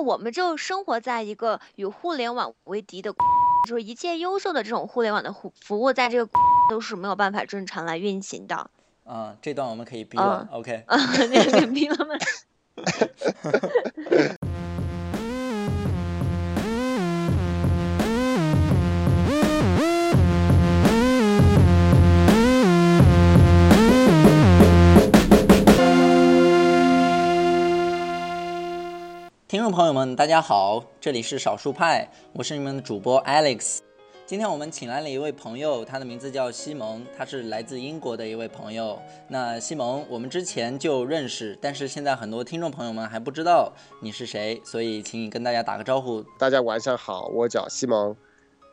为我们就生活在一个与互联网为敌的，就是一切优秀的这种互联网的服服务，在这个都是没有办法正常来运行的。啊，这段我们可以逼了，OK？啊，你给逼了吗？听众朋友们，大家好，这里是少数派，我是你们的主播 Alex。今天我们请来了一位朋友，他的名字叫西蒙，他是来自英国的一位朋友。那西蒙，我们之前就认识，但是现在很多听众朋友们还不知道你是谁，所以请你跟大家打个招呼。大家晚上好，我叫西蒙，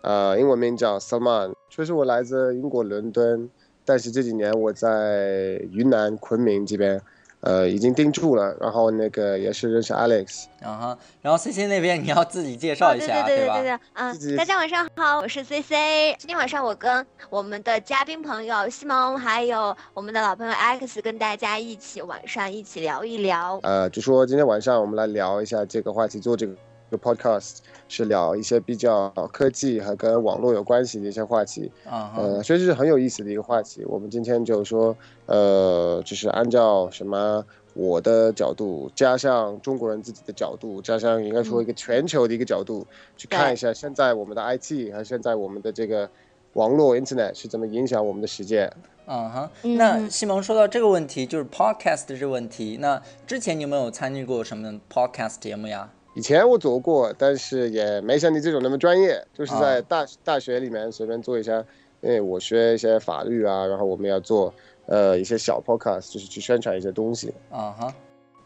呃，英文名叫 Saman 确实我来自英国伦敦，但是这几年我在云南昆明这边。呃，已经定住了，然后那个也是认识 Alex，啊哈，然后 C C 那边你要自己介绍一下，对对对对对，嗯，大家晚上好，我是 C C，今天晚上我跟我们的嘉宾朋友西蒙，还有我们的老朋友 Alex，跟大家一起晚上一起聊一聊，呃，就说今天晚上我们来聊一下这个话题，做这个。个 podcast 是聊一些比较科技和跟网络有关系的一些话题，啊，呃，所以这是很有意思的一个话题。我们今天就说，呃，就是按照什么我的角度，加上中国人自己的角度，加上应该说一个全球的一个角度，去看一下现在我们的 IT 和现在我们的这个网络 Internet 是怎么影响我们的世界。嗯哈，那西蒙说到这个问题，就是 podcast 这个问题，那之前你有没有参与过什么 podcast 节目呀？以前我做过，但是也没像你这种那么专业，就是在大大学里面随便做一下。因为我学一些法律啊，然后我们要做呃一些小 podcast，就是去宣传一些东西。啊哈，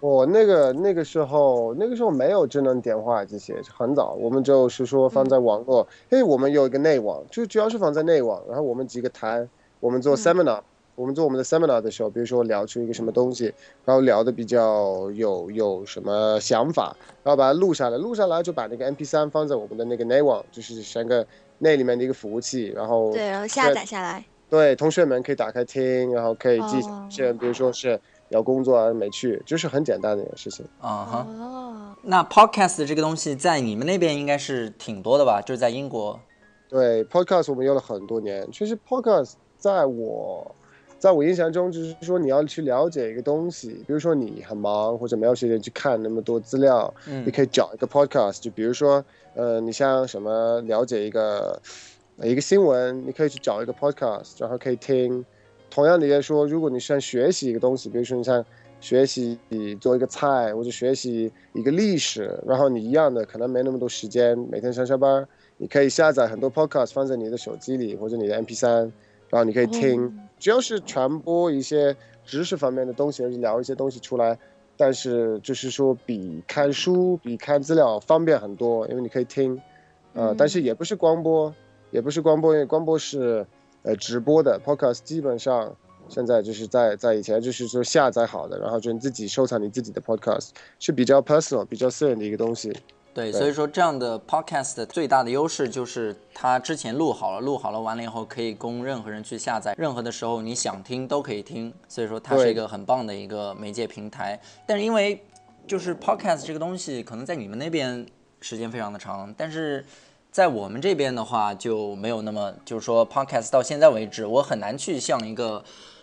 我那个那个时候那个时候没有智能电话这些，很早，我们就是说放在网络，因为我们有一个内网，就主要是放在内网，然后我们几个谈，我们做 seminar。我们做我们的 seminar 的时候，比如说聊出一个什么东西，然后聊的比较有有什么想法，然后把它录下来，录下来就把那个 MP3 放在我们的那个内网，就是整个那里面的一个服务器，然后对，然后下载下来。对，同学们可以打开听，然后可以记些，比如说是要工作啊没去，就是很简单的一件事情。啊哈。哦。那 podcast 这个东西在你们那边应该是挺多的吧？就是在英国。对，podcast 我们用了很多年。其实 podcast 在我。在我印象中，就是说你要去了解一个东西，比如说你很忙或者没有时间去看那么多资料，嗯，你可以找一个 podcast，就比如说，呃，你像什么了解一个一个新闻，你可以去找一个 podcast，然后可以听。同样的也说，如果你想学习一个东西，比如说你像学习做一个菜或者学习一个历史，然后你一样的可能没那么多时间，每天上下班，你可以下载很多 podcast 放在你的手机里或者你的 MP3。然后你可以听，只要是传播一些知识方面的东西，聊一些东西出来，但是就是说比看书、比看资料方便很多，因为你可以听，呃，但是也不是光播，也不是光播，因为光播是呃直播的，podcast 基本上现在就是在在以前就是说下载好的，然后就你自己收藏你自己的 podcast 是比较 personal、比较私人的一个东西。对，所以说这样的 podcast 最大的优势就是它之前录好了，录好了完了以后可以供任何人去下载，任何的时候你想听都可以听，所以说它是一个很棒的一个媒介平台。但是因为就是 podcast 这个东西可能在你们那边时间非常的长，但是在我们这边的话就没有那么，就是说 podcast 到现在为止，我很难去向一个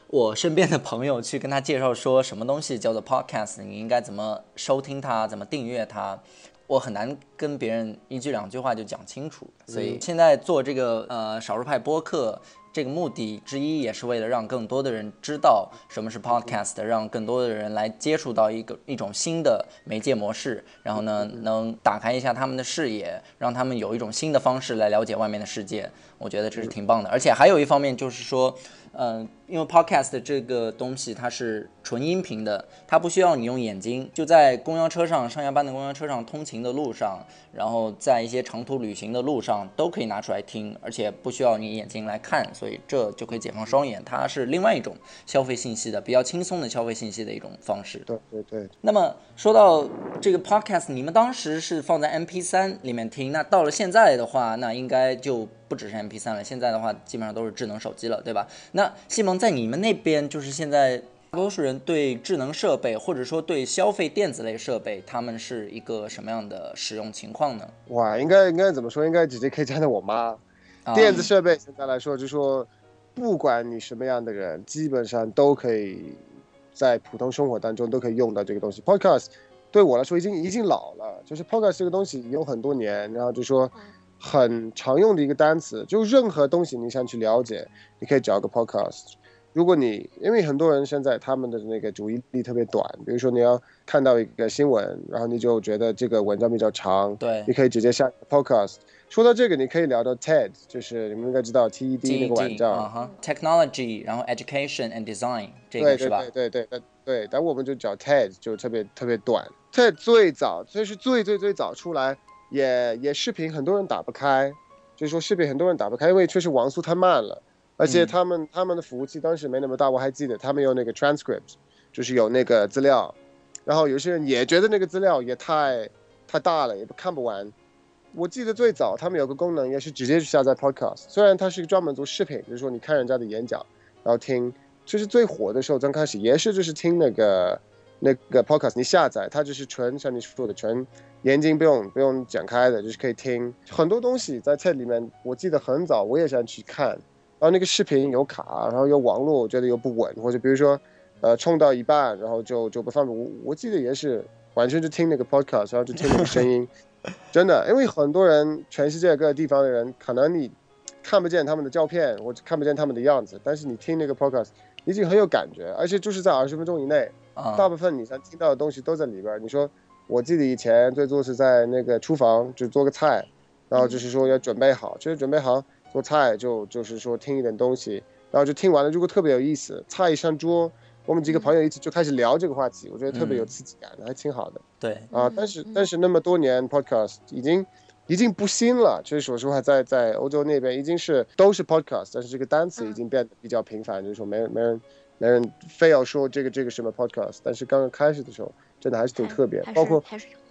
我身边的朋友去跟他介绍说什么东西叫做 podcast，你应该怎么收听它，怎么订阅它。我很难跟别人一句两句话就讲清楚，所以现在做这个呃少数派播客，这个目的之一也是为了让更多的人知道什么是 podcast，让更多的人来接触到一个一种新的媒介模式，然后呢能打开一下他们的视野，让他们有一种新的方式来了解外面的世界。我觉得这是挺棒的，而且还有一方面就是说。嗯，因为 podcast 这个东西它是纯音频的，它不需要你用眼睛，就在公交车上、上下班的公交车上、通勤的路上，然后在一些长途旅行的路上都可以拿出来听，而且不需要你眼睛来看，所以这就可以解放双眼。它是另外一种消费信息的比较轻松的消费信息的一种方式。对对对。那么说到这个 podcast，你们当时是放在 MP3 里面听，那到了现在的话，那应该就。不只是 MP3 了，现在的话基本上都是智能手机了，对吧？那西蒙在你们那边就是现在大多数人对智能设备或者说对消费电子类设备，他们是一个什么样的使用情况呢？哇，应该应该怎么说？应该直接可以站在我妈。电子设备现在来说，就说不管你什么样的人，基本上都可以在普通生活当中都可以用到这个东西。Podcast 对我来说已经已经老了，就是 Podcast 这个东西有很多年，然后就说。很常用的一个单词，就任何东西你想去了解，你可以找个 podcast。如果你因为很多人现在他们的那个注意力特别短，比如说你要看到一个新闻，然后你就觉得这个文章比较长，对，你可以直接下 podcast。说到这个，你可以聊到 TED，就是你们应该知道 TED 那个网站，啊哈，technology，然后 education and design，这个是吧？对对对对对，但我们就找 TED，就特别特别短。TED 最早，这是最最最早出来。也也视频很多人打不开，就是说视频很多人打不开，因为确实网速太慢了，而且他们他们的服务器当时没那么大，我还记得他们有那个 transcript，就是有那个资料，然后有些人也觉得那个资料也太太大了，也不看不完。我记得最早他们有个功能也是直接去下载 podcast，虽然它是一个专门做视频，就是说你看人家的演讲，然后听，就是最火的时候刚开始也是就是听那个那个 podcast，你下载它就是纯像你说的纯。眼睛不用不用展开的，就是可以听很多东西在菜里面。我记得很早我也想去看，然后那个视频有卡，然后有网络，我觉得又不稳，或者比如说，呃，冲到一半，然后就就不方便。我我记得也是完全就听那个 podcast，然后就听那个声音，真的，因为很多人全世界各个地方的人，可能你看不见他们的照片，或者看不见他们的样子，但是你听那个 podcast，已经很有感觉，而且就是在二十分钟以内，大部分你想听到的东西都在里边。你说。我记得以前最多是在那个厨房就做个菜，然后就是说要准备好，就是准备好做菜就就是说听一点东西，然后就听完了，如果特别有意思，菜一上桌，我们几个朋友一起就开始聊这个话题，我觉得特别有刺激感，还挺好的。对啊，但是但是那么多年 podcast 已经已经不新了，其实说实话，在在欧洲那边已经是都是 podcast，但是这个单词已经变得比较频繁，就是说没人没人没人非要说这个这个什么 podcast，但是刚刚开始的时候。真的还是挺特别，包括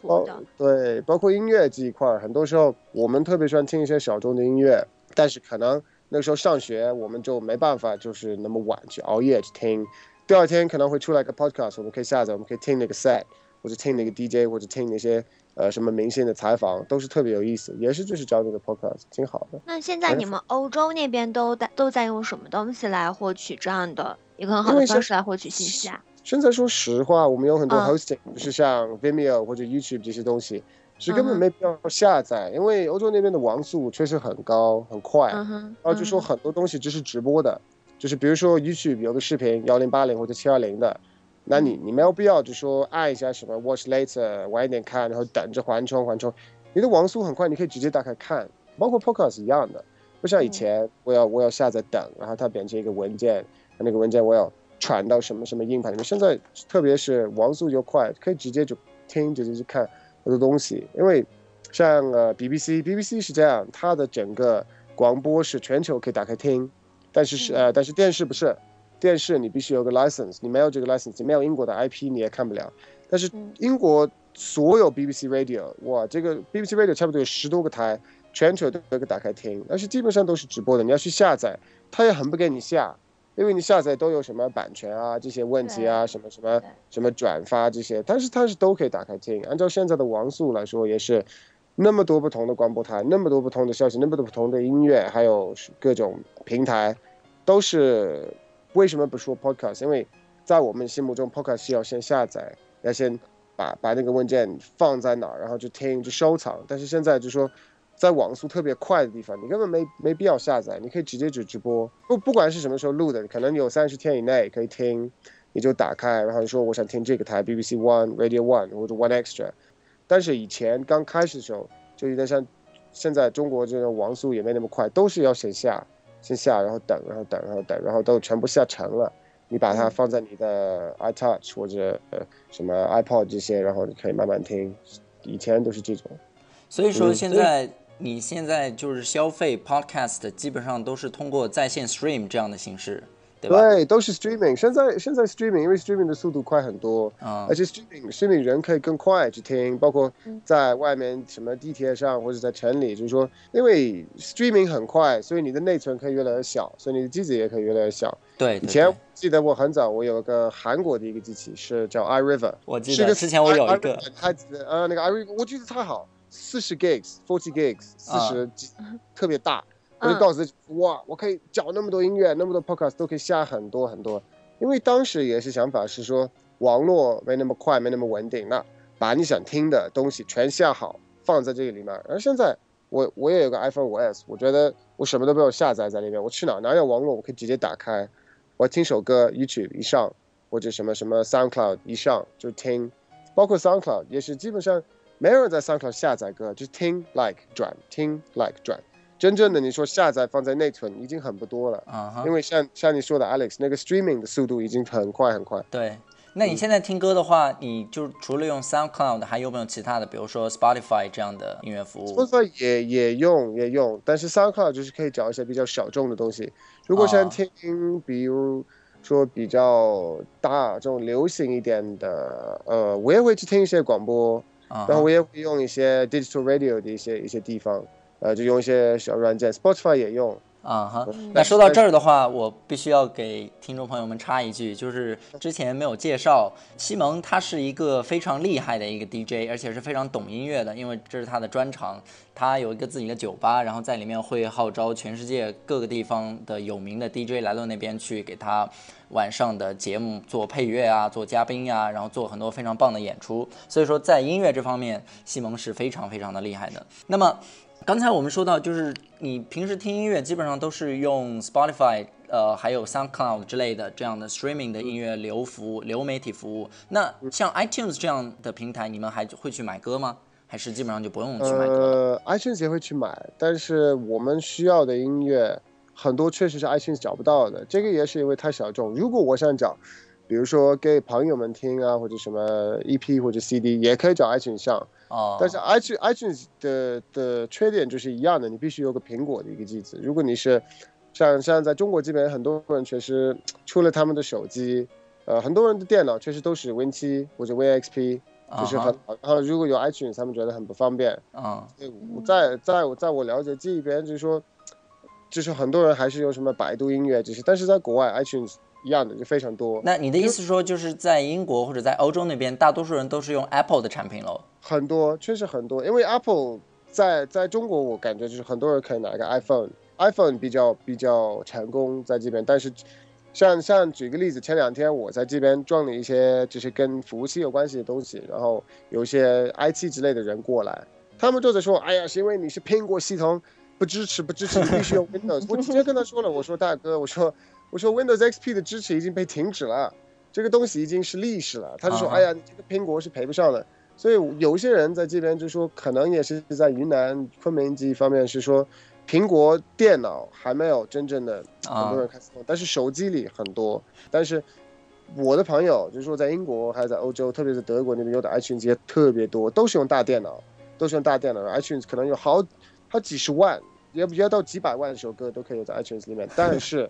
包对，包括音乐这一块儿，很多时候我们特别喜欢听一些小众的音乐，但是可能那个时候上学，我们就没办法就是那么晚去熬夜去听，第二天可能会出来个 podcast，我们可以下载，我们可以听那个 set，或者听那个 DJ，或者听那些呃什么明星的采访，都是特别有意思，也是就是找那个 podcast，挺好的。那现在你们欧洲那边都在都在用什么东西来获取这样的一个很好的方式来获取信息啊？现在说实话，我们有很多 hosting，就是像 Vimeo 或者 YouTube 这些东西，是根本没必要下载，因为欧洲那边的网速确实很高很快。然后就说很多东西只是直播的，就是比如说 YouTube 有个视频幺零八零或者七二零的，那你你没有必要就说按一下什么 Watch Later 晚一点看，然后等着缓冲缓冲，你的网速很快，你可以直接打开看，包括 Podcast 一样的，不像以前我要我要下载等，然后它变成一个文件，那个文件我要。传到什么什么硬盘里面？现在特别是网速又快，可以直接就听，直接去看很多东西。因为像呃 BBC，BBC 是这样，它的整个广播是全球可以打开听，但是是呃，但是电视不是，电视你必须有个 license，你没有这个 license，没有英国的 IP 你也看不了。但是英国所有 BBC Radio，哇，这个 BBC Radio 差不多有十多个台，全球都可以打开听，但是基本上都是直播的，你要去下载，它也很不给你下。因为你下载都有什么版权啊这些问题啊什么什么什么转发这些，但是它是都可以打开听。按照现在的网速来说，也是那么多不同的广播台，那么多不同的消息，那么多不同的音乐，还有各种平台，都是为什么不说 podcast？因为在我们心目中，podcast 是要先下载，要先把把那个文件放在哪儿，然后就听就收藏。但是现在就说。在网速特别快的地方，你根本没没必要下载，你可以直接就直播。不不管是什么时候录的，可能有三十天以内可以听，你就打开，然后说我想听这个台 BBC One Radio One 或者 One Extra。但是以前刚开始的时候，就有点像现在中国这种网速也没那么快，都是要先下，先下，然后等，然后等，然后等，然后都全部下成了，你把它放在你的 iTouch 或者呃什么 iPod 这些，然后你可以慢慢听。以前都是这种。所以说现在。你现在就是消费 podcast，基本上都是通过在线 stream 这样的形式对吧？对，都是 streaming。现在现在 streaming，因为 streaming 的速度快很多，嗯而且 streaming streaming 人可以更快去听，包括嗯在外面什么地铁上或者在城里，就是说，因为 streaming 很快，所以你的内存可以越来越小，所以你的机子也可以越来越小。对，对以前记得我很早，我有个韩国的一个机器是叫 iRiver，我记得之前我有一个它呃那个 iRiver 我觉得太好，四十 gigs，forty gigs，四啊十 G，特别大。我就嗯告诉自己，哇，我可以找那么多音乐，那么多 podcast 都可以下很多很多。因为当时也是想法是说，网络没那么快，没那么稳定，那把你想听的东西全下好，放在这个里面。而现在我我也有个 iPhone 五 S，我觉得我什么都没有下载在里面，我去哪哪有网络，我可以直接打开，我听首歌，YouTube 一上，或者什么什么 SoundCloud 一上就听，包括 SoundCloud 也是基本上没有人在 SoundCloud 下载歌，就是听 like 转，听 like 转。真正的你说下载放在内存已经很不多了，嗯哼因为像像你说的 Alex 那个 streaming 的速度已经很快很快。对，那你现在听歌的话，你就除了用 SoundCloud，还有没有其他的，比如说 Spotify 这样的音乐服务？Spotify 也也用也用，但是 SoundCloud 就是可以找一些比较小众的东西。如果想哦听，比如说比较大这种流行一点的，呃，我也会去听一些广播，嗯然后我也会用一些 digital radio 的一些一些地方，呃，就用一些小软件，Spotify 也用。啊哈，嗯那说到这儿的话，我必须要给听众朋友们插一句，就是之前没有介绍，西蒙他是一个非常厉害的一个 DJ，而且是非常懂音乐的，因为这是他的专长。他有一个自己的酒吧，然后在里面会号召全世界各个地方的有名的 DJ 来到那边去给他晚上的节目做配乐啊，做嘉宾呀、然后做很多非常棒的演出。所以说，在音乐这方面，西蒙是非常非常的厉害的。那么。刚才我们说到，就是你平时听音乐基本上都是用 Spotify，呃，还有 SoundCloud 之类的这样的 streaming 的音乐流服务、流媒体服务。那像 iTunes 这样的平台，你们还会去买歌吗？还是基本上就不用去买歌？呃，iTunes 也会去买，但是我们需要的音乐很多确实是 iTunes 找不到的，这个也是因为太小众。如果我想找，比如说给朋友们听啊，或者什么 EP 或者 CD，也可以找 iTunes 上。哦，但是 iTunes iTunes 的的缺点就是一样的，你必须有个苹果的一个机子。如果你是像像在中国这边，很多人确实除了他们的手机，呃，很多人的电脑确实都是 Win 七或者 Win XP，就是啊很好。然后如果有 iTunes，他们觉得很不方便。嗯对我在在我在我了解这一边，就是说，就是很多人还是用什么百度音乐这些，但是在国外 iTunes 一样的就非常多，那你的意思说，就是在英国或者在欧洲那边，大多数人都是用 Apple 的产品喽？很多确实很多，因为 Apple 在在中国我感觉就是很多人可以拿一个 iPhone，iPhone 比较比较成功在这边，但是。像像举个例子，前两天我在这边装了一些就是跟服务器有关系的东西，然后有一些 IT 之类的人过来，他们就在说：“哎呀，是因为你是苹果系统不支持，不支持，你必须用 Windows。”我直接跟他说了，我说：“大哥，我说我说 Windows XP 的支持已经被停止了，这个东西已经是历史了。”他就说：“啊哎呀，你这个苹果是赔不上的。”所以有些人在这边就说，可能也是在云南昆明这一方面是说，苹果电脑还没有真正的很多人开始用，但是手机里很多。但是我的朋友就是说，在英国还是在欧洲，特别是德国那边用的 iTunes 也特别多，都是用大电脑，都是用大电脑，iTunes 可能有好好几十万，也不要到几百万首歌都可以有在 iTunes 里面。但是，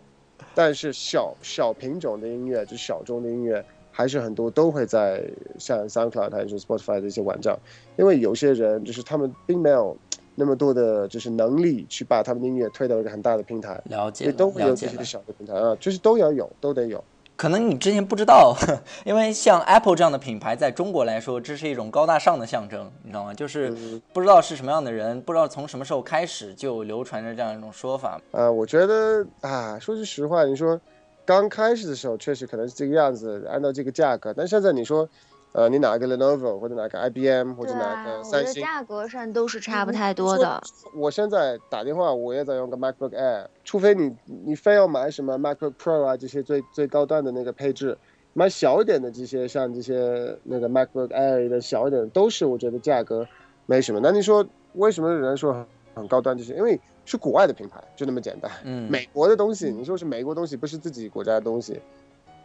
但是小小品种的音乐，就是小众的音乐。还是很多都会在像 SoundCloud 还是 Spotify 的一些网站，因为有些人就是他们并没有那么多的，就是能力去把他们的音乐推到一个很大的平台，了解了，也都会有了解了。这些小的平台啊，就是都要有，都得有。可能你之前不知道，因为像 Apple 这样的品牌，在中国来说，这是一种高大上的象征，你知道吗？就是嗯不知道是什么样的人，不知道从什么时候开始就流传着这样一种说法。呃，我觉得啊，说句实话，你说刚开始的时候确实可能是这个样子，按照这个价格，但现在你说，呃，你拿个 Lenovo 或者拿个 IBM 或者对拿啊，我觉个三星，得价格上都是差不太多的。我现在打电话，我也在用个 MacBook Air，除非你你非要买什么 MacBook Pro 啊这些最最高端的那个配置，买小一点的这些像这些那个 MacBook Air 的小一点的，都是我觉得价格没什么。那你说为什么有人说很很高端这些？因为是国外的品牌，就那么简单。嗯，美国的东西，你说是美国东西，不是自己国家的东西，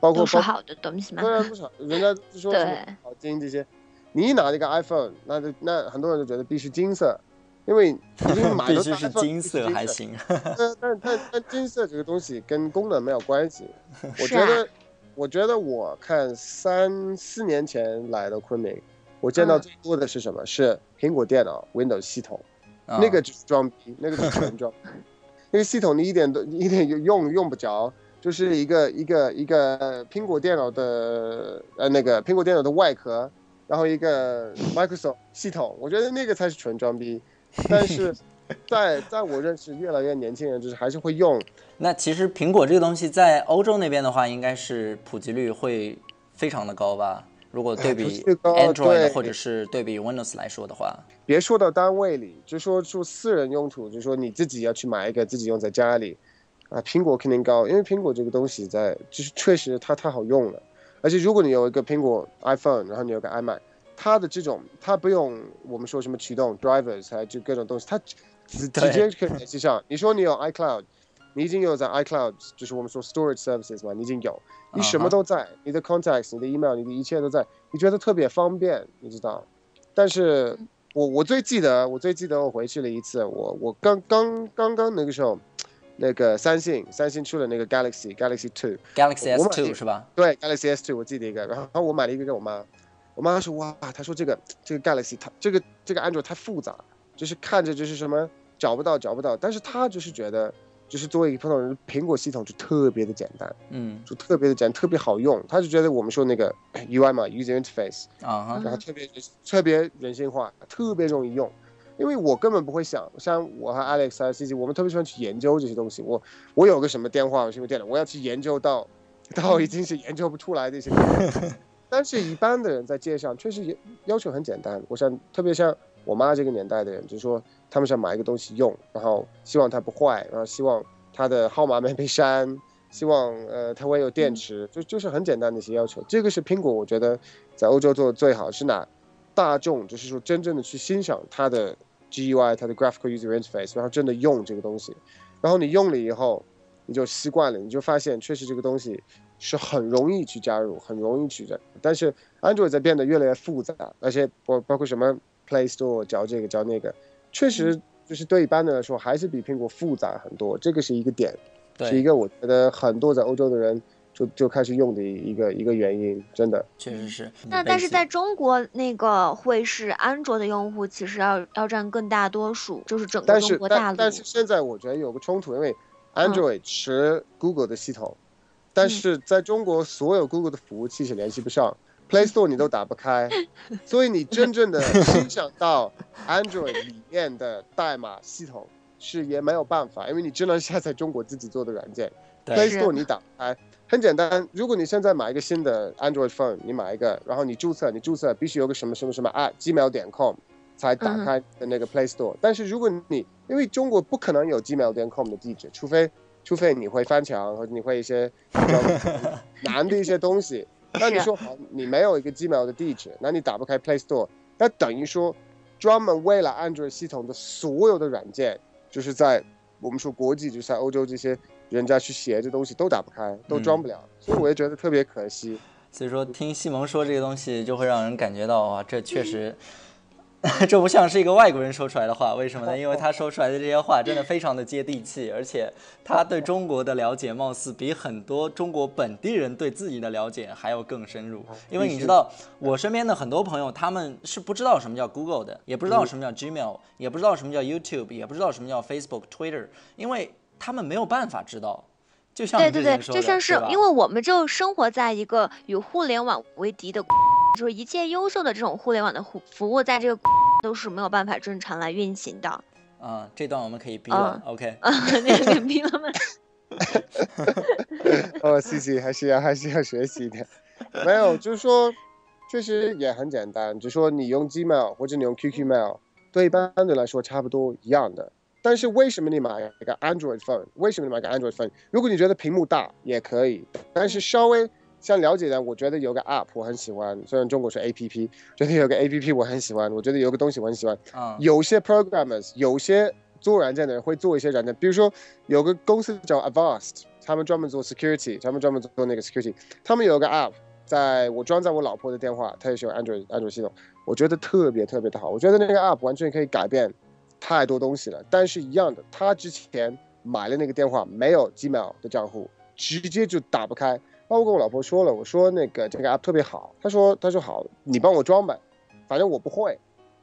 包括包都是好的东西嘛。对啊，不少人家就说什么对好金这些，你一拿这个 iPhone，那就那很多人就觉得必须金色，因为 已经买的必须是金色还行。但但但但金色这个东西跟功能没有关系。我觉得，我觉得我看三四年前来的昆明，我见到嗯最多的是什么？是苹果电脑 Windows 系统，啊那个就是装逼，那个就是纯装逼。那个系统你一点都一点用用不着，就是一个一个一个苹果电脑的呃那个苹果电脑的外壳，然后一个 Microsoft 系统，我觉得那个才是纯装逼。但是 在在我认识越来越年轻人，就是还是会用，那其实苹果这个东西在欧洲那边的话，应该是普及率会非常的高吧？如果对比 Android 对或者是对比 Windows 来说的话，别说到单位里，就说说私人用途，就说你自己要去买一个自己用在家里，啊，苹果肯定高，因为苹果这个东西在就是确实它太好用了，而且如果你有一个苹果 iPhone，然后你有个 iMac，它的这种它不用我们说什么驱动 drivers 还就各种东西，它直直接可以联系上。你说你有 iCloud，你已经有在 iCloud，就是我们说 storage services 嘛，你已经有，你什么都在，你的 contacts、你的 email、你的一切都在，你觉得特别方便，你知道？但是我我最记得，我最记得我回去了一次，我我刚刚刚刚那个时候，那个三星三星出了那个 Galaxy Galaxy Two，Galaxy S Two 是吧？对 Galaxy S Two 我记得一个，然后我买了一个给我妈，我妈说哇，她说这个这个 Galaxy 它这个这个 Android 太复杂，就是看着就是什么找不到找不到，但是她就是觉得就是作为一个普通人，苹果系统就特别的简单，嗯就特别的简单，特别好用，她就觉得我们说那个 UI 嘛 user interface。啊哈，然后特别特别人性化，特别容易用。因为我根本不会想，像我和 Alex 还有 C C，我们特别喜欢去研究这些东西。我我有个什么电话，有什么电脑，我要去研究到，到已经是研究不出来的一些东西。但是，一般的人在街上确实也要求很简单。我想，特别像我妈这个年代的人，就是说他们想买一个东西用，然后希望它不坏，然后希望它的号码没被删，希望呃它会有电池，就就是很简单的一些要求。这个是苹果，我觉得在欧洲做的最好，是拿大众就是说真正的去欣赏它的 GUI、它的 Graphical User Interface，然后真的用这个东西，然后你用了以后，你就习惯了，你就发现确实这个东西是很容易去加入，很容易去的。但是 Android 在变得越来越复杂，而且包包括什么 Play Store 教这个教那个，确实就是对一般的来说还是比苹果复杂很多，这个是一个点，是一，个我觉得很多在欧洲的人就就开始用的一个一个原因，真的。确实是。那但是在中国那个会是安卓的用户，其实要要占更大多数，就是整个中国大陆。但但是现在我觉得有个冲突，因为 Android 是 Google 的系统，但是在中国所有 Google 的服务器是联系不上，Play Store 你都打不开，所以你真正的欣赏到 Android 里面的代码系统是也没有办法，因为你只能下载中国自己做的软件，Play Store 你打不开。很简单，如果你现在买一个新的 Android phone，你买一个，然后你注册，你注册必须有个什么什么什么 app gmail 点 com 才打嗯开的那个 Play Store。但是如果你因为中国不可能有 gmail 点 com 的地址，除非除非你会翻墙或者你会一些比 较难的一些东西。那你说好，你没有一个 gmail 的地址，那你打不开 Play Store，那等于说专门为了 Android 系统的所有的软件，就是在我们说国际，就是在欧洲这些人家去写这东西都打不开，都装不了，所以我也觉得特别可惜。所以说，听西蒙说这个东西，就会让人感觉到哇，这确实，这不像是一个外国人说出来的话。为什么呢？因为他说出来的这些话真的非常的接地气，而且他对中国的了解，貌似比很多中国本地人对自己的了解还要更深入。因为你知道，我身边的很多朋友，他们是不知道什么叫 Google 的，也不知道什么叫 Gmail，也不知道什么叫 YouTube，也不知道什么叫 Facebook、Twitter，因为他们没有办法知道。就像对对对，就像是因为我们就生活在一个与互联网为敌的，就是一切优秀的这种互联网的服服务，在这个都是没有办法正常来运行的。啊、这段我们可以逼了、o k 啊，那个逼了吗？哦谢谢还是要还是要学习一点。没有，就是说，确实也很简单，就说你用 Gmail 或者你用 QQ Mail，对一般的来说差不多一样的。但是为什么你买一个 Android phone？为什么你买个 Android phone？如果你觉得屏幕大也可以，但是稍微想了解的，我觉得有个 App 我很喜欢，虽然中国是 APP，觉得有个 APP 我很喜欢，我觉得有个东西我很喜欢，啊、有些 programmers，有些做软件的人会做一些软件，比如说有个公司叫 Avast，他们专门做 security，他们专门做那个 security，他们有个 app，在我装在我老婆的电话，她也是有 Android Android 系统，我觉得特别特别的好，我觉得那个 app 完全可以改变太多东西了。但是一样的，他之前买了那个电话没有 Gmail 的账户，直接就打不开。包括跟我老婆说了，我说那个这个 app 特别好，她说她说好，你帮我装吧，反正我不会，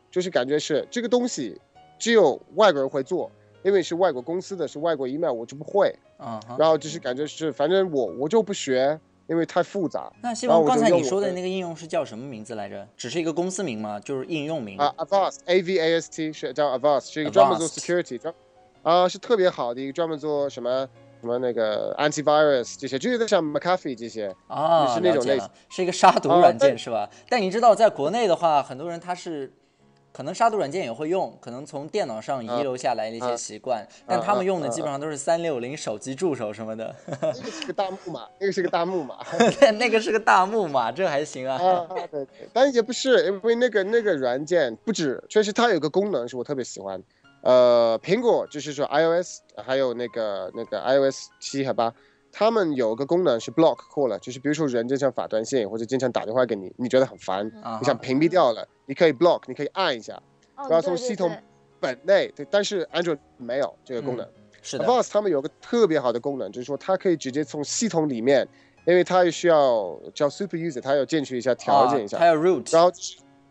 就是感觉是这个东西只有外国人会做，因为是外国公司的是外国 email，我就不会。嗯哼。然后就是感觉是，反正我我就不学，因为太复杂。那西蒙，然后我就刚才你说的那个应用是叫什么名字来着？只是一个公司名吗？就是应用名？啊，Avast A V A S T 是叫 Avast，是一个专门做 security 专啊，是特别好的一个专门做什么什么那个 antivirus 这些，就有点像 McAfee 这些。啊，是那种类是一个杀毒啊软件但是吧？但你知道，在国内的话，很多人他是可能杀毒软件也会用，可能从电脑上遗啊留下来的一些啊习惯，但他啊们用的啊基本上都是三六零手机助手什么的。那个是个大木马，那个是个大木马。那个是个大木马，这还行啊。啊，对对，但也不是，因为那个那个软件不止，确实它有个功能是我特别喜欢。呃，苹果就是说 iOS 还有那个那个 iOS 七和八，他们有个功能是 block call 了，就是比如说人经常发短信或者经常打电话给你，你觉得很烦，啊你想屏蔽掉了，你可以 block，你可以按一下，哦然后从系统本内，对，但是 Android 没有这个功能。是的，Avast 他们有个特别好的功能，就是说它可以直接从系统里面，因为它需要叫 super user，它要进去一下调整一下，啊它有 root，然后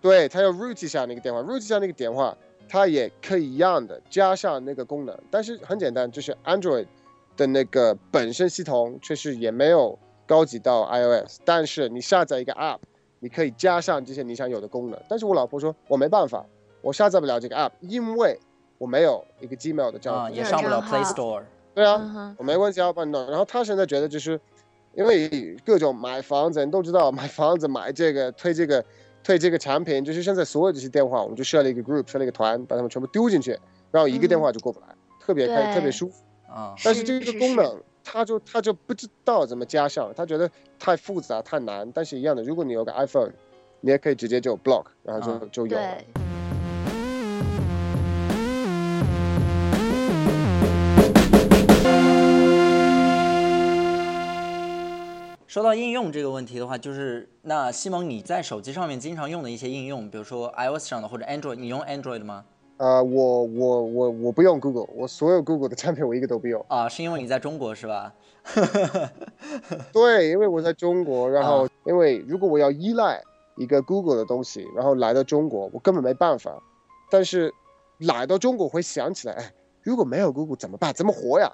对它要 root 一下那个电话，root 一下那个电话，它也可以一样的加上那个功能，但是很简单，就是 Android 的那个本身系统确实也没有高级到 iOS，但是你下载一个 app，你可以加上这些你想有的功能。但是我老婆说我没办法，我下载不了这个 app，因为我没有一个 Gmail 的账户。啊，也这上不了 Play Store。对啊，我没问题要帮你弄。然后他现在觉得就是，因为各种买房子，你都知道买房子买这个推这个推这个产品，就是现在所有这些电话，我们就设了一个 group，设了一个团，把他们全部丢进去，然后一个电话就过不来，特别开特别舒服。啊，但是这个功能，他就他就不知道怎么加上，他觉得太复杂太难。但是一样的，如果你有个 iPhone，你也可以直接就 block，然后就、啊就有了。说到应用这个问题的话，就是那西蒙你在手机上面经常用的一些应用，比如说 iOS 上的或者 Android，你用 Android 吗？啊、我我我我不用 Google，我所有 Google 的产品我一个都不用。啊，是因为你在中国是吧？对，因为我在中国，然后啊因为如果我要依赖一个 Google 的东西，然后来到中国，我根本没办法。但是来到中国会想起来，哎，如果没有 Google 怎么办？怎么活呀？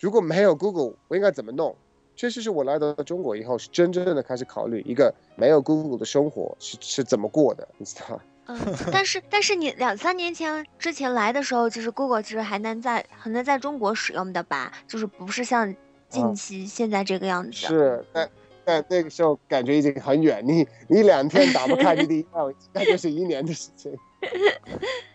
如果没有 Google，我应该怎么弄？确实是我来到中国以后，是真正的开始考虑一个没有 Google 的生活是是怎么过的，你知道吗？嗯，但是但是你两三年前之前来的时候，就是 Google 其实还能在还能在中国使用的吧？就是不是像近啊期现在这个样子。是，但但那个时候感觉已经很远，你你两天打不开你的 email，那就是一年的事情。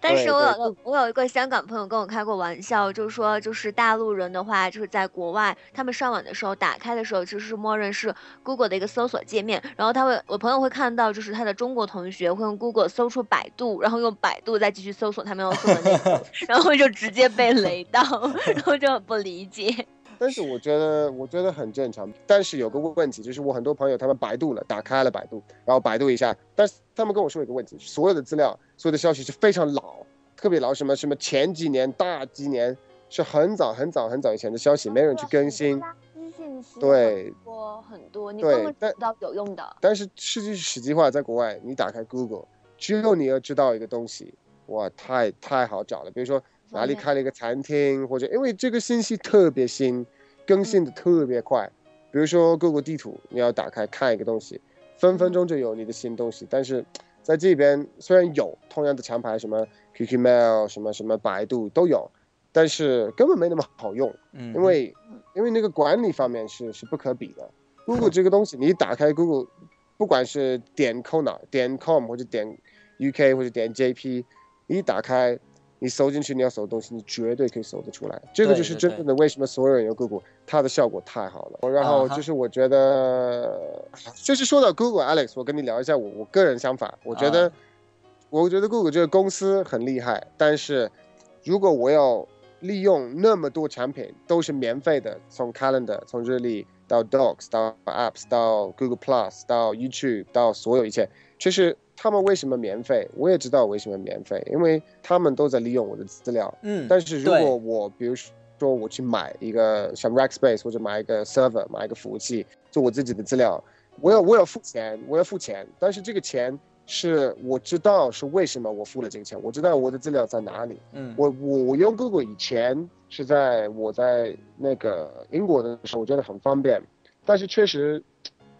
但是我有个我有一个香港朋友跟我开过玩笑，就说就是大陆人的话，就是在国外他们上网的时候打开的时候，就是默认是 Google 的一个搜索界面，然后他会我朋友会看到就是他的中国同学会用 Google 搜出百度，然后用百度再继续搜索他们要搜的内容，然后就直接被雷到，然后就很不理解。但是我觉得，我觉得很正常。但是有个问题，就是我很多朋友他们百度了，打开了百度，然后百度一下，但是他们跟我说一个问题，所有的资料、所有的消息是非常老，特别老，什么什么前几年、大几年，是很早很早很早以前的消息，没人去更新。信息对多很多，你对根本但找不到有用的。但是实际实际话，在国外，你打开 Google，只有你要知道一个东西，哇，太太好找了。比如说哪里开了一个餐厅，或者因为这个信息特别新，更新的特别快。比如说 Google 地图，你要打开看一个东西，分分钟就有你的新东西。但是在这边虽然有同样的厂牌，什么 QQ Mail、什么什么百度都有，但是根本没那么好用。嗯，因为因为那个管理方面是是不可比的。Google 这个东西，你打开 Google，不管是点 com 哪点 com 或者点 UK 或者点 JP，你一打开，你搜进去你要搜的东西，你绝对可以搜得出来。这个就是真正的为什么所有人用 Google，它的效果太好了。然后就是我觉得，就是说到 Google，Alex，我跟你聊一下我我个人想法，我觉得。啊我觉得 Google 这个公司很厉害，但是如果我要利用那么多产品都是免费的，从 Calendar、从日历到 Docs 到 Apps 到 Google Plus 到 YouTube 到所有一切，其实他们为什么免费？我也知道为什么免费，因为他们都在利用我的资料。嗯，但是如果我比如说我去买一个像 Rackspace 或者买一个 server，买一个服务器，做我自己的资料，我要我要付钱，我要付钱，但是这个钱是我知道是为什么我付了这个钱，我知道我的资料在哪里。嗯，我我我用 Google 以前是在我在那个英国的时候，我觉得很方便，但是确实，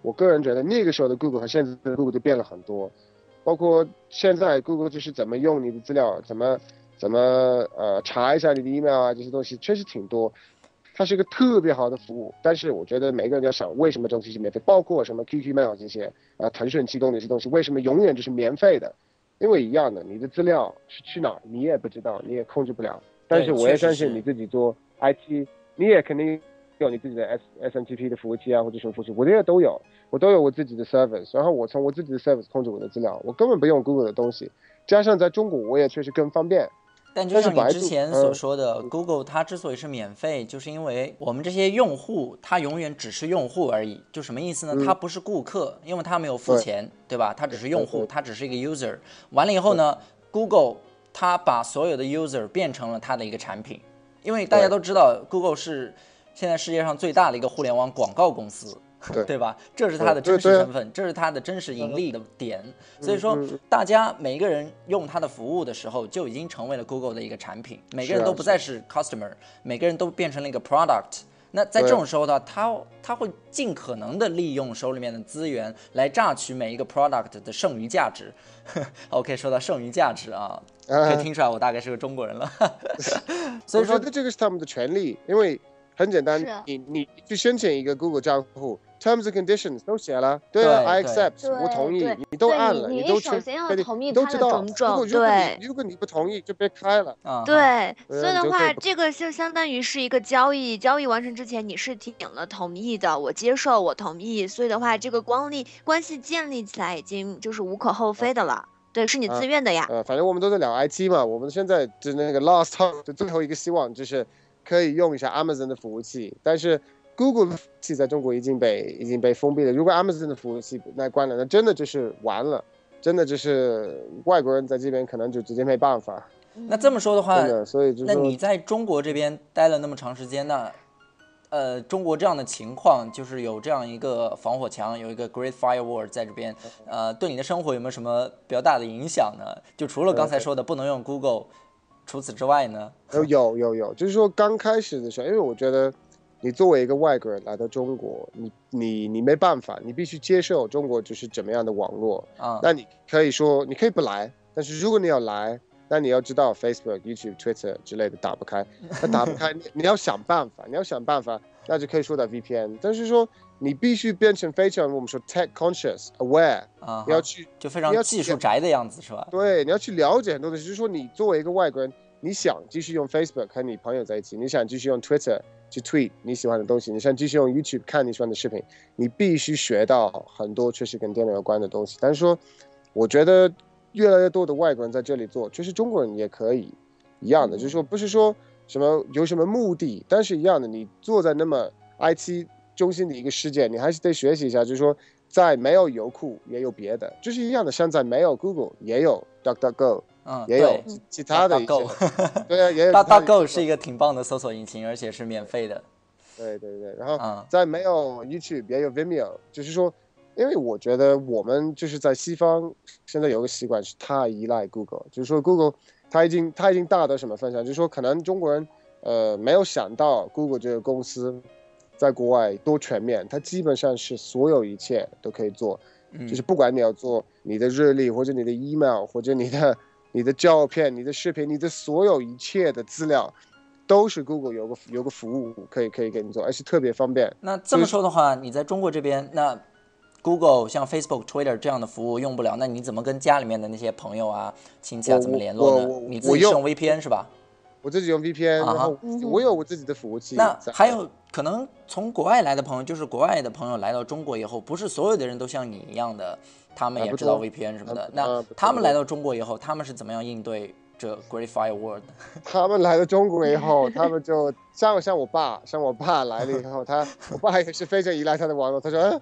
我个人觉得那个时候的 Google 和现在的 Google 就变了很多，包括现在 Google 就是怎么用你的资料，怎么怎么呃查一下你的 email 啊这些东西，确实挺多。它是一个特别好的服务，但是我觉得每个人要想为什么这东西是免费，包括什么 QQ Mail 这些啊，腾讯提供的这些东西，为什么永远就是免费的？因为一样的，你的资料是去哪你也不知道，你也控制不了。但是我也相信你自己做 IT，你也肯定有你自己的 S SMTP 的服务器啊，或者什么服务器，我这些都有，我都有我自己的 service，然后我从我自己的 service 控制我的资料，我根本不用 Google 的东西。加上在中国，我也确实更方便。但就像你之前所说的，Google 它之所以是免费，就是因为我们这些用户，他永远只是用户而已。就什么意思呢？他不是顾客，因为他没有付钱，对吧？他只是用户，他只是一个 user。完了以后呢，Google 它把所有的 user 变成了它的一个产品，因为大家都知道，Google 是现在世界上最大的一个互联网广告公司。对对吧？这是它的真实身份，这是它的真实盈利的点。所以说，大家每一个人用它的服务的时候，就已经成为了 Google 的一个产品。每个人都不再是 customer，每个人都变成了一个 product。那在这种时候呢，他他会尽可能的利用手里面的资源来榨取每一个 product 的剩余价值。OK，说到剩余价值啊，可以听出来我大概是个中国人了。所以说，这个是他们的权利，因为很简单，你你去申请一个 Google 账户。Terms and conditions 都写了，对啊，I accept，我同意，你都按了，你都首先要同意他的种种，对。如果你不同意，就别开了。对，所以的话，这个就相当于是一个交易，交易完成之前你是点了同意的，我接受，我同意，所以的话，这个光力关系建立起来已经就是无可厚非的了。对，是你自愿的呀。呃，反正我们都在聊 IT 嘛，我们现在就那个 last time 就最后一个希望就是可以用一下 Amazon 的服务器，但是。Google 的服务器在中国已经被已经被封闭了。如果 Amazon 的服务器那关了，那真的就是完了，真的就是外国人在这边可能就直接没办法。那这么说的话，所以那你在中国这边待了那么长时间，呢呃，中国这样的情况就是有这样一个防火墙，有一个 Great Firewall 在这边，呃，对你的生活有没有什么比较大的影响呢？就除了刚才说的不能用 Google，除此之外呢？有有有有，就是说刚开始的时候，因为我觉得。你作为一个外国人来到中国，你你你没办法，你必须接受中国就是怎么样的网络啊。那你可以说你可以不来，但是如果你要来，那你要知道 Facebook、YouTube、Twitter 之类的打不开，那打不开，你你要想办法，你要想办法，那就可以说到 VPN。但是说你必须变成非常我们说 tech conscious aware 啊，你要去就非常技术宅的样子是吧？对，你要去了解很多东西。就是说你作为一个外国人，你想继续用 Facebook 和你朋友在一起，你想继续用 Twitter。去 tweet 你喜欢的东西，你想继续用 YouTube 看你喜欢的视频，你必须学到很多确实跟电脑有关的东西。但是说，我觉得越来越多的外国人在这里做，就是中国人也可以一样的，就是说不是说什么有什么目的，但是一样的，你坐在那么 IT 中心的一个世界，你还是得学习一下，就是说在没有油库也有别的，就是一样的，像在没有 Google 也有 DuckDuckGo。嗯，也有其他的，对啊，也有。大大 Go 是一个挺棒的搜索引擎，而且是免费的。对对对，然后在没有 YouTube 也有 Vimeo，就是说，因为我觉得我们就是在西方现在有个习惯是太依赖 Google，就是说 Google 它已经它已经大到什么份上，就是说可能中国人呃没有想到 Google 这个公司在国外多全面，它基本上是所有一切都可以做，就是不管你要做你的日历或者你的 email 或者你的。你的照片、你的视频、你的所有一切的资料，都是 Google 有个有个服务可以可以给你做，而且特别方便。那这么说的话，你在中国这边，那 Google 像 Facebook、Twitter 这样的服务用不了，那你怎么跟家里面的那些朋友啊、亲戚啊怎么联络呢？你自己用 VPN 是吧？我自己用 VPN，然后我有我自己的服务器。那还有可能从国外来的朋友，就是国外的朋友来到中国以后，不是所有的人都像你一样的。他们也知道 VPN 什么的，那他们来到中国以后，他们是怎么样应对这 Great Firewall？他们来到中国以后，他们就像像我爸，像我爸来了以后，他 我爸也是非常依赖他的网络。他说：“嗯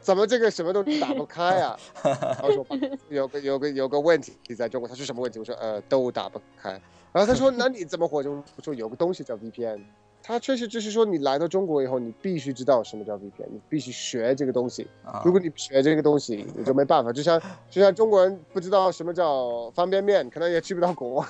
怎么这个什么都打不开啊？他说有个有个有个问题在中国，他说什么问题？我说呃都打不开。然后他说那你怎么活着？我说有个东西叫 VPN。他确实就是说，你来到中国以后，你必须知道什么叫 VPN，你必须学这个东西。如果你不学这个东西，你就没办法。就像就像中国人不知道什么叫方便面，可能也去不到国外。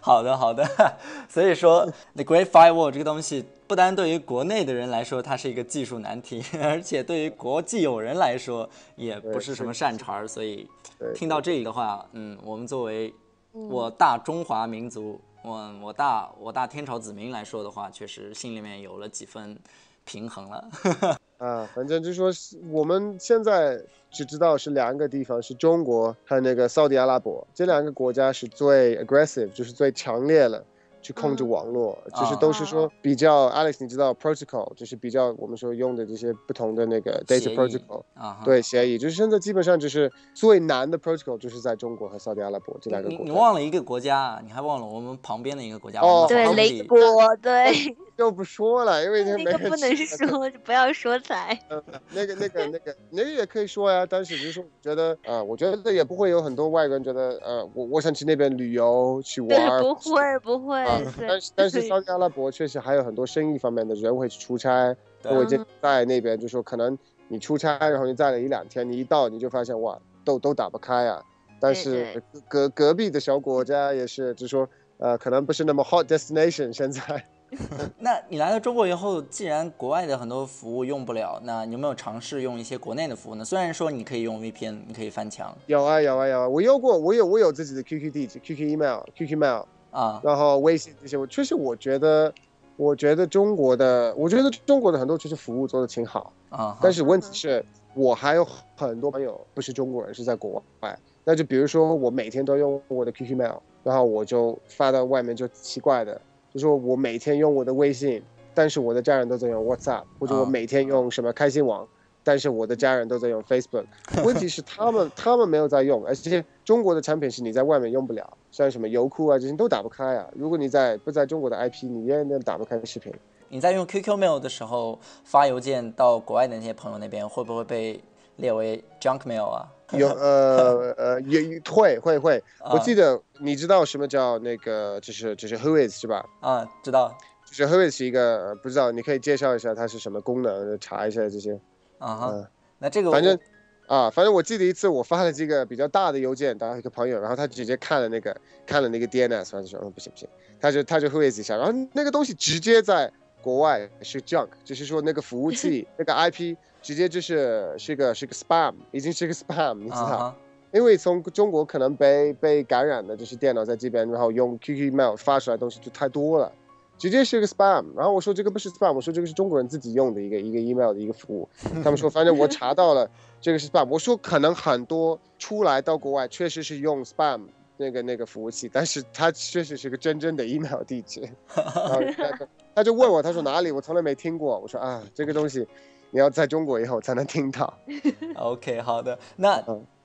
好 的好的，所以说 The Great Firewall 这个东西，不单对于国内的人来说，它是一个技术难题，而且对于国际友人来说，也不是什么善茬儿。所以听到这里的话，嗯，我们作为我大中华民族。我我大我大天朝子民来说的话，确实心里面有了几分平衡了。啊，反正就说我们现在只知道是两个地方，是中国和那个沙特阿拉伯这两个国家是最 aggressive，就是最强烈了。去控制网络，就是都是说比较，Alex，你知道 protocol，就是比较我们说用的这些不同的那个 data protocol，啊对协议，就是现在基本上就是最难的 protocol，就是在中国和沙特阿拉伯这两个国家。你你忘了一个国家，你还忘了我们旁边的一个国家哦，对，雷国，对。就不说了，因为那个不能说，就不要说才。嗯，那个、那个、那个，那个也可以说呀。但是就是说，觉得啊，我觉得也不会有很多外国人觉得，呃，我我想去那边旅游去玩。不会不会。但是但是，沙特阿拉伯确实还有很多生意方面的人会去出差，会就在那边，就说可能你出差，然后你在了一两天，你一到你就发现哇，都都打不开啊。但是隔隔壁的小国家也是，就说呃，可能不是那么 hot destination 现在。那你来到中国以后，既然国外的很多服务用不了，那你有没有尝试用一些国内的服务呢？虽然说你可以用 VPN，你可以翻墙。有啊有啊有啊，我用过，我有我有自己的 QQ 地址、QQ email、QQ mail 啊，然后微信这些。我确实我觉得，我觉得中国的，我觉得中国的很多其实服务做的挺好啊。但是问题是，我还有很多朋友不是中国人，是在国外。那就比如说，我每天都用我的 QQ mail，然后我就发到外面就奇怪的。就说我每天用我的微信，但是我的家人都在用 WhatsApp，或者我每天用什么开心网，但是我的家人都在用 Facebook。问题是他们他们没有在用，而且中国的产品是你在外面用不了，像什么优酷啊这些都打不开啊。如果你在不在中国的 IP，你永远打不开视频。你在用 QQ Mail 的时候发邮件到国外的那些朋友那边，会不会被列为 Junk Mail 啊？有 呃呃也会会会，我记得你知道什么叫那个就是就是 Who is 是吧？啊，知道，就是 Who is 是一个不知道，你可以介绍一下它是什么功能，查一下这些。啊哈，那这个反正啊，反正我记得一次我发了这个比较大的邮件到一个朋友，然后他直接看了那个看了那个 DNS，反正说嗯不行不行，他就他就 is 一下，然后那个东西直接在国外是 Junk，就是说那个服务器 那个 IP。直接就是是个是个 spam，已经是个 spam，你知道？因为从中国可能被被感染的就是电脑在这边，然后用 QQ mail 发出来东西就太多了，直接是个 spam。然后我说这个不是 spam，我说这个是中国人自己用的一个一个 email 的一个服务。他们说反正我查到了这个是 spam。我说可能很多出来到国外确实是用 spam 那个那个服务器，但是它确实是个真正的 email 地址。然后他就问我，他说哪里？我从来没听过。我说啊，这个东西。你要在中国以后才能听到。OK，好的。那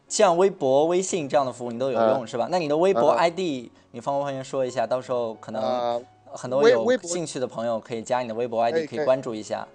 像微博、微信这样的服务你都有用是吧？那你的微博 ID，你方不方便说一下？到时候可能很多有兴趣的朋友可以加你的微博 ID，可以关注一下。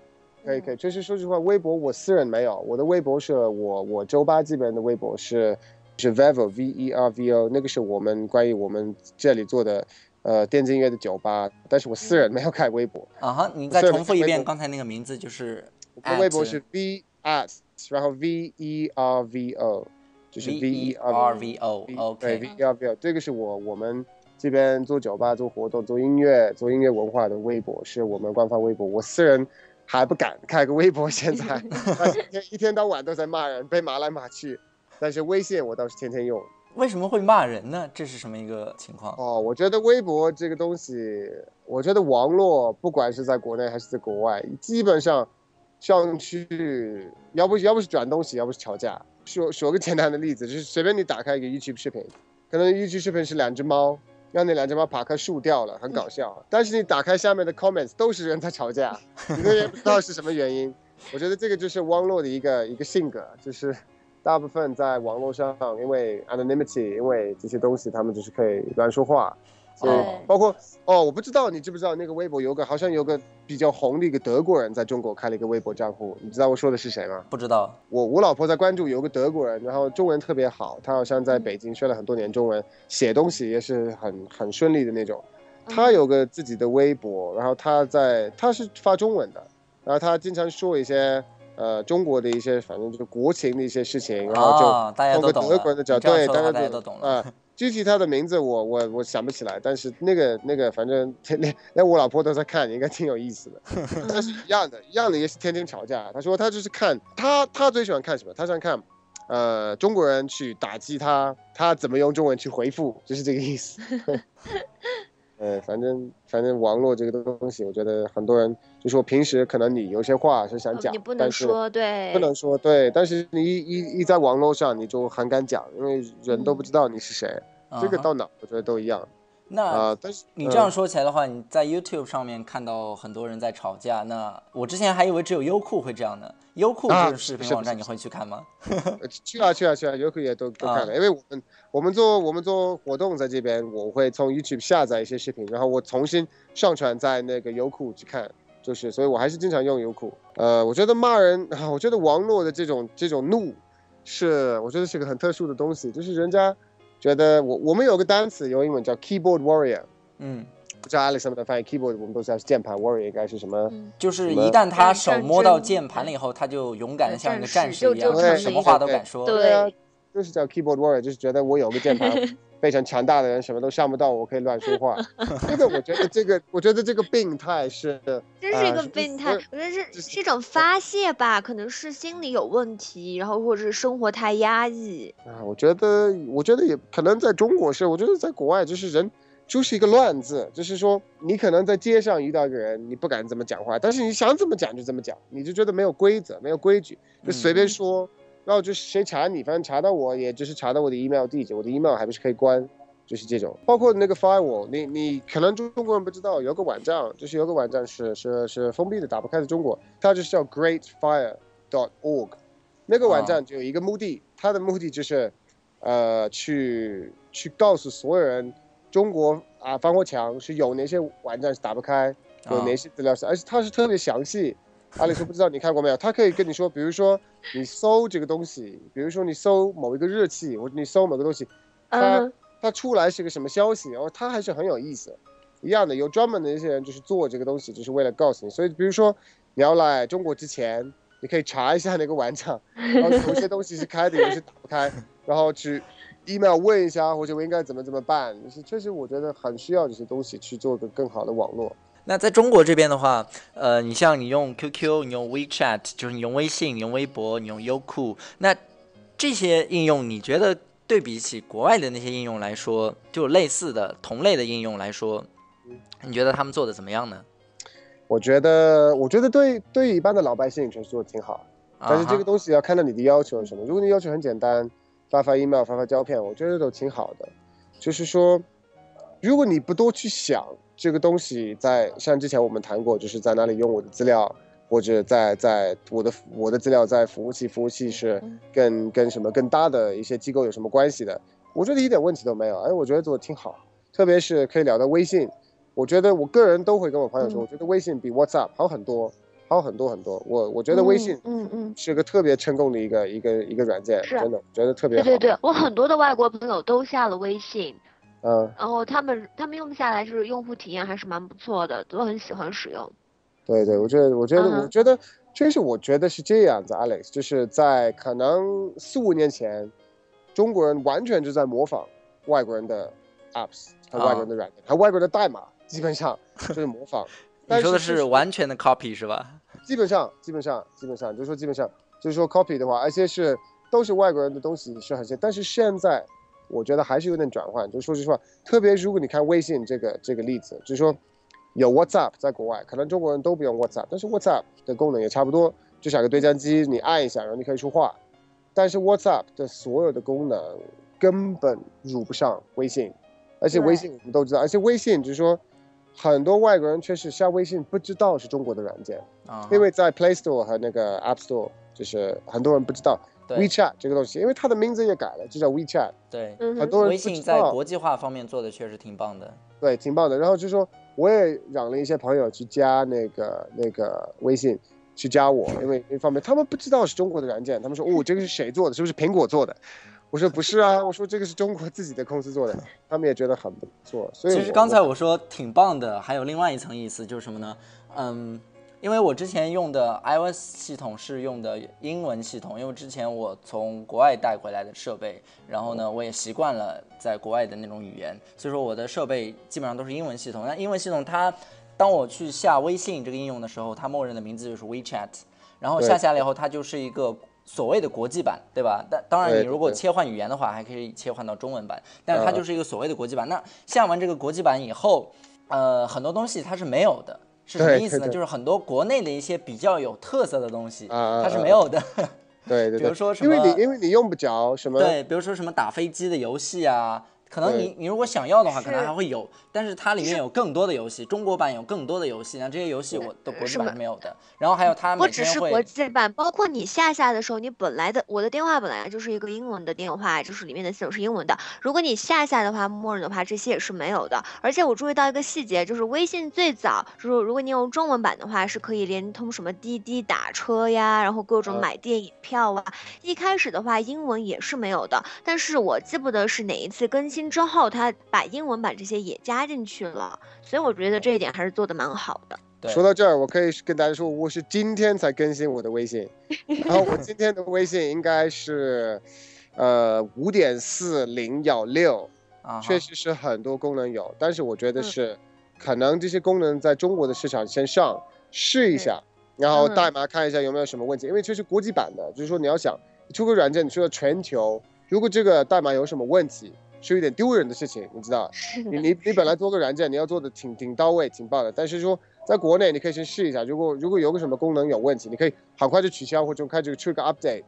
可以可以，就是说实话，微博我私人没有，我的微博是我我周八基本的微博是是 Vevo V E R V O，那个是我们关于我们这里做的呃电子音乐的酒吧，但是我私人没有开微博。啊哈，你再重复一遍刚才那个名字就是。我的微博是 v at，然后 v e r v o，就是 v e r v o，对 v e r v o，这个是我我们这边做酒吧、做活动、做音乐、做音乐文化的微博，是我们官方微博。我私人还不敢开个微博，现在 一天一天到晚都在骂人，被骂来骂去。但是微信我倒是天天用。为什么会骂人呢？这是什么一个情况？哦，我觉得微博这个东西，我觉得网络不管是在国内还是在国外，基本上。上去，要不要不是转东西，要不是吵架。说说个简单的例子，就是随便你打开一个 YouTube 视频，可能 YouTube 视频是两只猫，让那两只猫爬棵树掉了，很搞笑。但是你打开下面的 comments 都是人在吵架，你也不知道是什么原因。我觉得这个就是网络的一个一个性格，就是大部分在网络上，因为 anonymity，因为这些东西他们就是可以乱说话。所以哦包括哦，我不知道你知不知道那个微博有个好像有个比较红的一个德国人在中国开了一个微博账户，你知道我说的是谁吗？不知道。我我老婆在关注有个德国人，然后中文特别好，他好像在北京学了很多年中文，写东西也是很很顺利的那种。他有个自己的微博，然后他在他是发中文的，然后他经常说一些呃中国的一些反正就是国情的一些事情，然后就啊，大家通过都懂了。德国人的角对，大家都懂了。啊。具体他的名字我我我想不起来，但是那个那个反正 连连我老婆都在看，应该挺有意思的。但是一样的，一样的也是天天吵架。他说他就是看他他最喜欢看什么？他想看，呃，中国人去打击他，他怎么用中文去回复，就是这个意思。呃，反正反正网络这个东西，我觉得很多人就说平时可能你有些话是想讲，哦你不能但是说，对，不能说对，但是你一一一在网络上你就很敢讲，因为人都不知道你是谁，这个到哪我觉得都一样那啊、但是你这样嗯说起来的话，你在 YouTube 上面看到很多人在吵架，那我之前还以为只有优酷会这样呢。优酷啊这种视频网站，是你会去看吗？呃去啊去啊去啊，优酷也都都看了，因为我们我们做我们做活动在这边，我会从 YouTube 下载一些视频，然后我重新上传在那个优酷去看，就是所以我还是经常用优酷。呃，我觉得骂人，啊我觉得网络的这种这种怒，是我觉得是个很特殊的东西，就是人家觉得我我们有个单词用英文叫 keyboard warrior，嗯，不知道 Alex 能不能翻译 keyboard，我们都知道是键盘，warrior 应该是什么？嗯就是一旦他手摸到键盘了以后，他就勇敢的像一个战战士一样什么话都敢说。对啊，就是叫 keyboard warrior，就是觉得我有个键盘 非常强大的人，什么都伤不到，我可以乱说话。这个我觉得这个，我觉得这个病态是，这是一个病态，我觉得是是是一种发泄吧，可能是心理有问题，然后或者是生活太压抑。啊，我觉得，我觉得也可能在中国是，我觉得在国外就是人就是一个乱字，就是说你可能在街上遇到一个人，你不敢怎么讲话，但是你想怎么讲就怎么讲，你就觉得没有规则，没有规矩，就随便说，然后就是谁查你，反正查到我，也就是查到我的 email 地址，我的 email 还不是可以关。就是这种，包括那个 firewall，你你可能中中国人不知道，有个网站，就是有个网站是是是封闭的，打不开的中国，它就是叫 greatfire .dot org，那个网站就有一个目的，它的目的就是，呃，去去告诉所有人，中国啊防火墙是有哪些网站是打不开，有哪些资料是，而且它是特别详细。阿里说不知道你看过没有？他可以跟你说，比如说你搜这个东西，比如说你搜某一个热气，或者你搜某个东西，它嗯，它出来是个什么消息，然后它还是很有意思。一样的，有专门的一些人就是做这个东西，就是为了告诉你。所以，比如说你要来中国之前，你可以查一下那个网站，然后有些东西是开的，有些打不开，然后去 email 问一下，或者我应该怎么怎么办。就是确实，我觉得很需要这些东西去做个更好的网络。那在中国这边的话，呃，你像你用 QQ，你用 WeChat，就是你用微信，你用微博，你用优酷，那这些应用，你觉得对比起国外的那些应用来说，就类似的同类的应用来说，你觉得他们做的怎么样呢？我觉得，我觉得对对一般的老百姓确实做的挺好。但是这个东西要看到你的要求是什么。如果你要求很简单，发发 email、发发胶片，我觉得都挺好的。就是说，如果你不多去想这个东西在，像之前我们谈过，就是在哪里用我的资料，或者在在我的我的资料在服务器，服务器是跟跟什么更大的一些机构有什么关系的，我觉得一点问题都没有。哎，我觉得做的挺好，特别是可以聊到微信，我觉得我个人都会跟我朋友说，嗯我觉得微信比 WhatsApp 好很多。好很多很多，我我觉得微信嗯嗯，是个特别成功的一个一个一个软件，真的觉得特别好。对对对，我很多的外国朋友都下了微信，嗯，然后他们他们用下来就是用户体验还是蛮不错的，都很喜欢使用。对对，我觉得我觉得嗯我觉得确实我觉得是这样子，Alex，就是在可能四五年前，中国人完全就在模仿外国人的 apps 和外国人的软件，和外国人的代码，基本上就是模仿。你说的是完全的 copy 是吧？基本上，基本上，基本上，就是说基本上，就是说 copy 的话，而且是都是外国人的东西是很像，但是现在我觉得还是有点转换。就说实话，特别如果你看微信这个这个例子，就是说有 WhatsApp 在国外，可能中国人都不用 WhatsApp，但是 WhatsApp 的功能也差不多，就像个对讲机，你按一下，然后你可以说话。但是 WhatsApp 的所有的功能根本入不上微信，而且微信我们都知道，而且微信就是说。很多外国人确实下微信不知道是中国的软件，啊，因为在 Play Store 和那个 App Store，就是很多人不知道，对 WeChat 这个东西，因为它的名字也改了，就叫 WeChat。对，很多人微信在国际化方面做的确实挺棒的。对，挺棒的。然后就说我也让了一些朋友去加那个那个微信，去加我，因为一方面他们不知道是中国的软件，他们说哦这个是谁做的？是不是苹果做的？我说不是啊，我说这个是中国自己的公司做的，他们也觉得很不错。所以其实刚才我说挺棒的，还有另外一层意思就是什么呢？嗯，因为我之前用的 iOS 系统是用的英文系统，因为之前我从国外带回来的设备，然后呢，我也习惯了在国外的那种语言，所以说我的设备基本上都是英文系统。那英文系统它，当我去下微信这个应用的时候，它默认的名字就是 WeChat，然后下下来以后，它就是一个。所谓的国际版，对吧？但当然，你如果切换语言的话，还可以切换到中文版，但是它嗯就是一个所谓的国际版。那下完这个国际版以后，呃，很多东西它是没有的，是什么意思呢？就是很多国内的一些比较有特色的东西，它是啊没有的。对对对，比如说什么因为你因为你用不着什么，对，比如说什么打飞机的游戏啊，可能你你如果想要的话，可能还会有，但是它里面有更多的游戏，中国版有更多的游戏，那这些游戏我的国际版是没有的。然后还有它不只是国际版，包括你下下的时候，你本来的我的电话本来就是一个英文的电话，就是里面的系统是英文的。如果你下下的话，默认的话，这些也是没有的。而且我注意到一个细节，就是微信最早就是如果你用中文版的话，是可以连通什么滴滴打车呀，然后各种嗯买电影票啊。一开始的话，英文也是没有的，但是我记不得是哪一次更新之后，他把英文版这些也加进去了，所以我觉得这一点还是做的蛮好的。对。说到这儿，我可以跟大家说，我是今天才更新我的微信，然后我今天的微信应该是，呃，五点四零幺六，确实是很多功能有，但是我觉得嗯。是，可能这些功能在中国的市场先上试一下，然后嗯。代码看一下有没有什么问题，因为这是国际版的，就是说你要想出个软件，你出到全球，如果这个代码有什么问题，是有点丢人的事情，你知道。你你你本来做个软件，你要做的挺挺到位，挺棒的。但是说在国内，你可以先试一下，如果如果有个什么功能有问题，你可以很快就取消或者开始出一个 update，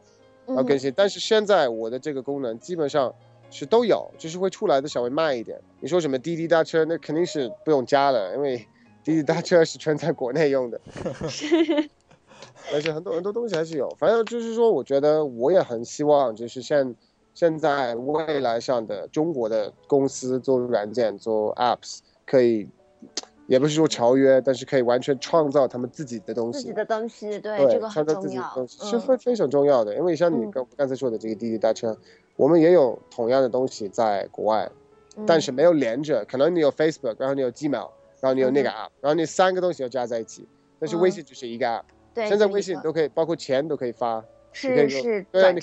然后更嗯新。但是现在我的这个功能基本上是都有，就是会出来的稍微慢一点。你说什么滴滴打车，那肯定是不用加了，因为 滴滴打车是全在国内用的。但是很多很多东西还是有，反正就是说，我觉得我也很希望，就是现现在未来上的中国的公司做软件做 apps 可以，也不是说超越，但是可以完全创造他们自己的东西自己。的东西，对对，这个己的东西。是嗯非非常重要的，因为像你嗯刚刚才说的这个滴滴打车，我们也有同样的东西在国外，但嗯是没有连着。可能你有 Facebook，然后你有 Gmail，然后你有那个嗯 app，然后你三个东西要加在一起。但是微嗯信就是一个 app，对现在微信都可以，包括钱都可以发，你可以说是是对啊，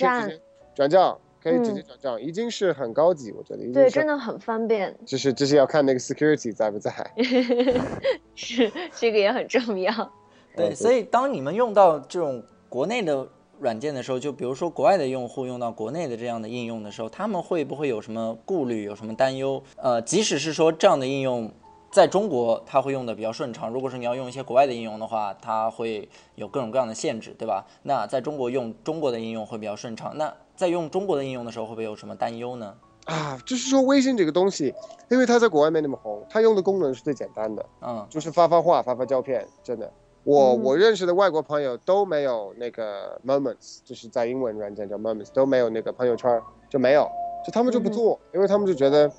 转账，你可以直接转账，已经是很高级，我觉得对，真的很方便，就是就是要看那个 security 在不在。是这个也很重要。对，所以当你们用到这种国内的软件的时候，就比如说国外的用户用到国内的这样的应用的时候，他们会不会有什么顾虑，有什么担忧？呃，即使是说这样的应用在中国它会用的比较顺畅，如果是你要用一些国外的应用的话，它会有各种各样的限制，对吧？那在中国用中国的应用会比较顺畅，那在用中国的应用的时候，会不会有什么担忧呢？啊，就是说微信这个东西，因为它在国外没那么红，它用的功能是最简单的，嗯，就是发发话、发发照片，真的。我、嗯我认识的外国朋友都没有那个 Moments，就是在英文软件叫 Moments，都没有那个朋友圈，就没有，就他们就不做，因为他们就觉得，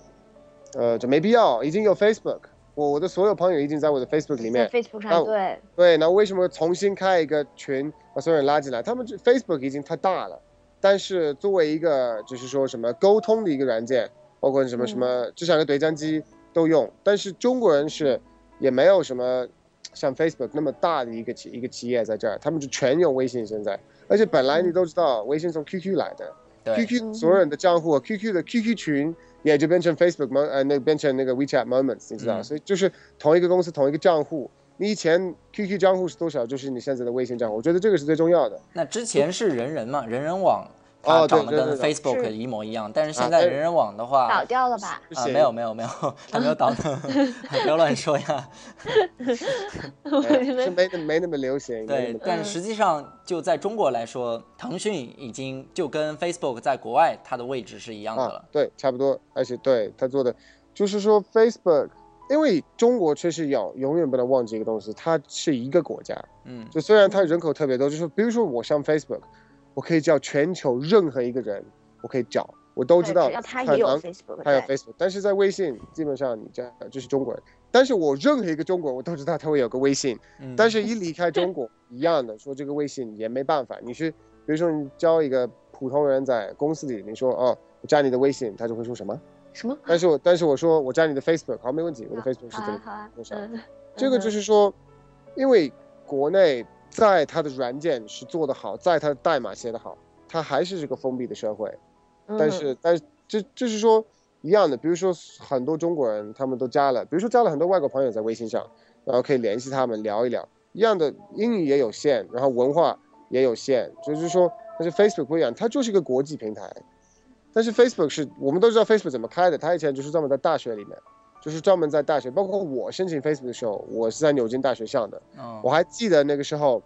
呃，就没必要，已经有 Facebook，我我的所有朋友已经在我的 Facebook 里面，Facebook 上，对，对，那为什么重新开一个群把所有人拉进来？他们就 Facebook 已经太大了，但是作为一个就是说什么沟通的一个软件，包括什么什么，就像一个对讲机都用。但是中国人是也没有什么像 Facebook 那么大的一个企一个企业在这儿，他们就全用微信现在。而且本来你都知道，微信从 QQ 来的，，QQ 所有人的账户，QQ 的 QQ 群也就变成 Facebook mo 呃那变成那个 WeChat Moments，你知道，嗯所以就是同一个公司同一个账户。你以前 QQ 账户是多少，就是你现在的微信账户，我觉得这个是最重要的。那之前是人人嘛，人人网。它长得跟 Facebook 一模一样，但是现在人人网的话，倒掉了吧？啊，没有没有没有，还没有倒呢，不要乱说呀。哎是没那没那么流行。对但实际上就在中国来说，腾讯已经就跟 Facebook 在国外它的位置是一样的啊了。，对，差不多，而且对它做的，就是说 Facebook，因为中国确实要，永远不能忘记一个东西，它是一个国家。嗯，就虽然它人口特别多，就是比如说我上 Facebook，我可以叫全球任何一个人，我可以找，我都知道他也有 Facebook，他有 Facebook，但是在微信基本上你这就是中国人，但是我任何一个中国人我都知道他会有个微信，嗯但是一离开中国一样的说这个微信也没办法，你是比如说你交一个普通人在公司里，你说哦我加你的微信，他就会说什么？什么？但是我但是我说我加你的 Facebook，好没问题，我的 Facebook 是好这里啊好啊，多少？嗯，这个就是说，因为国内在它的软件是做得好，在它的代码写得好，它还是这个封闭的社会。嗯但是，但是这就是说一样的，比如说很多中国人他们都加了，比如说加了很多外国朋友在微信上，然后可以联系他们聊一聊。一样的，英语也有限，然后文化也有限，就是说，但是 Facebook 不一样，它就是一个国际平台。但是 Facebook 是我们都知道 Facebook 怎么开的，它以前就是专门在大学里面，就是专门在大学，包括我申请 Facebook 的时候，我是在牛津大学上的，哦我还记得那个时候，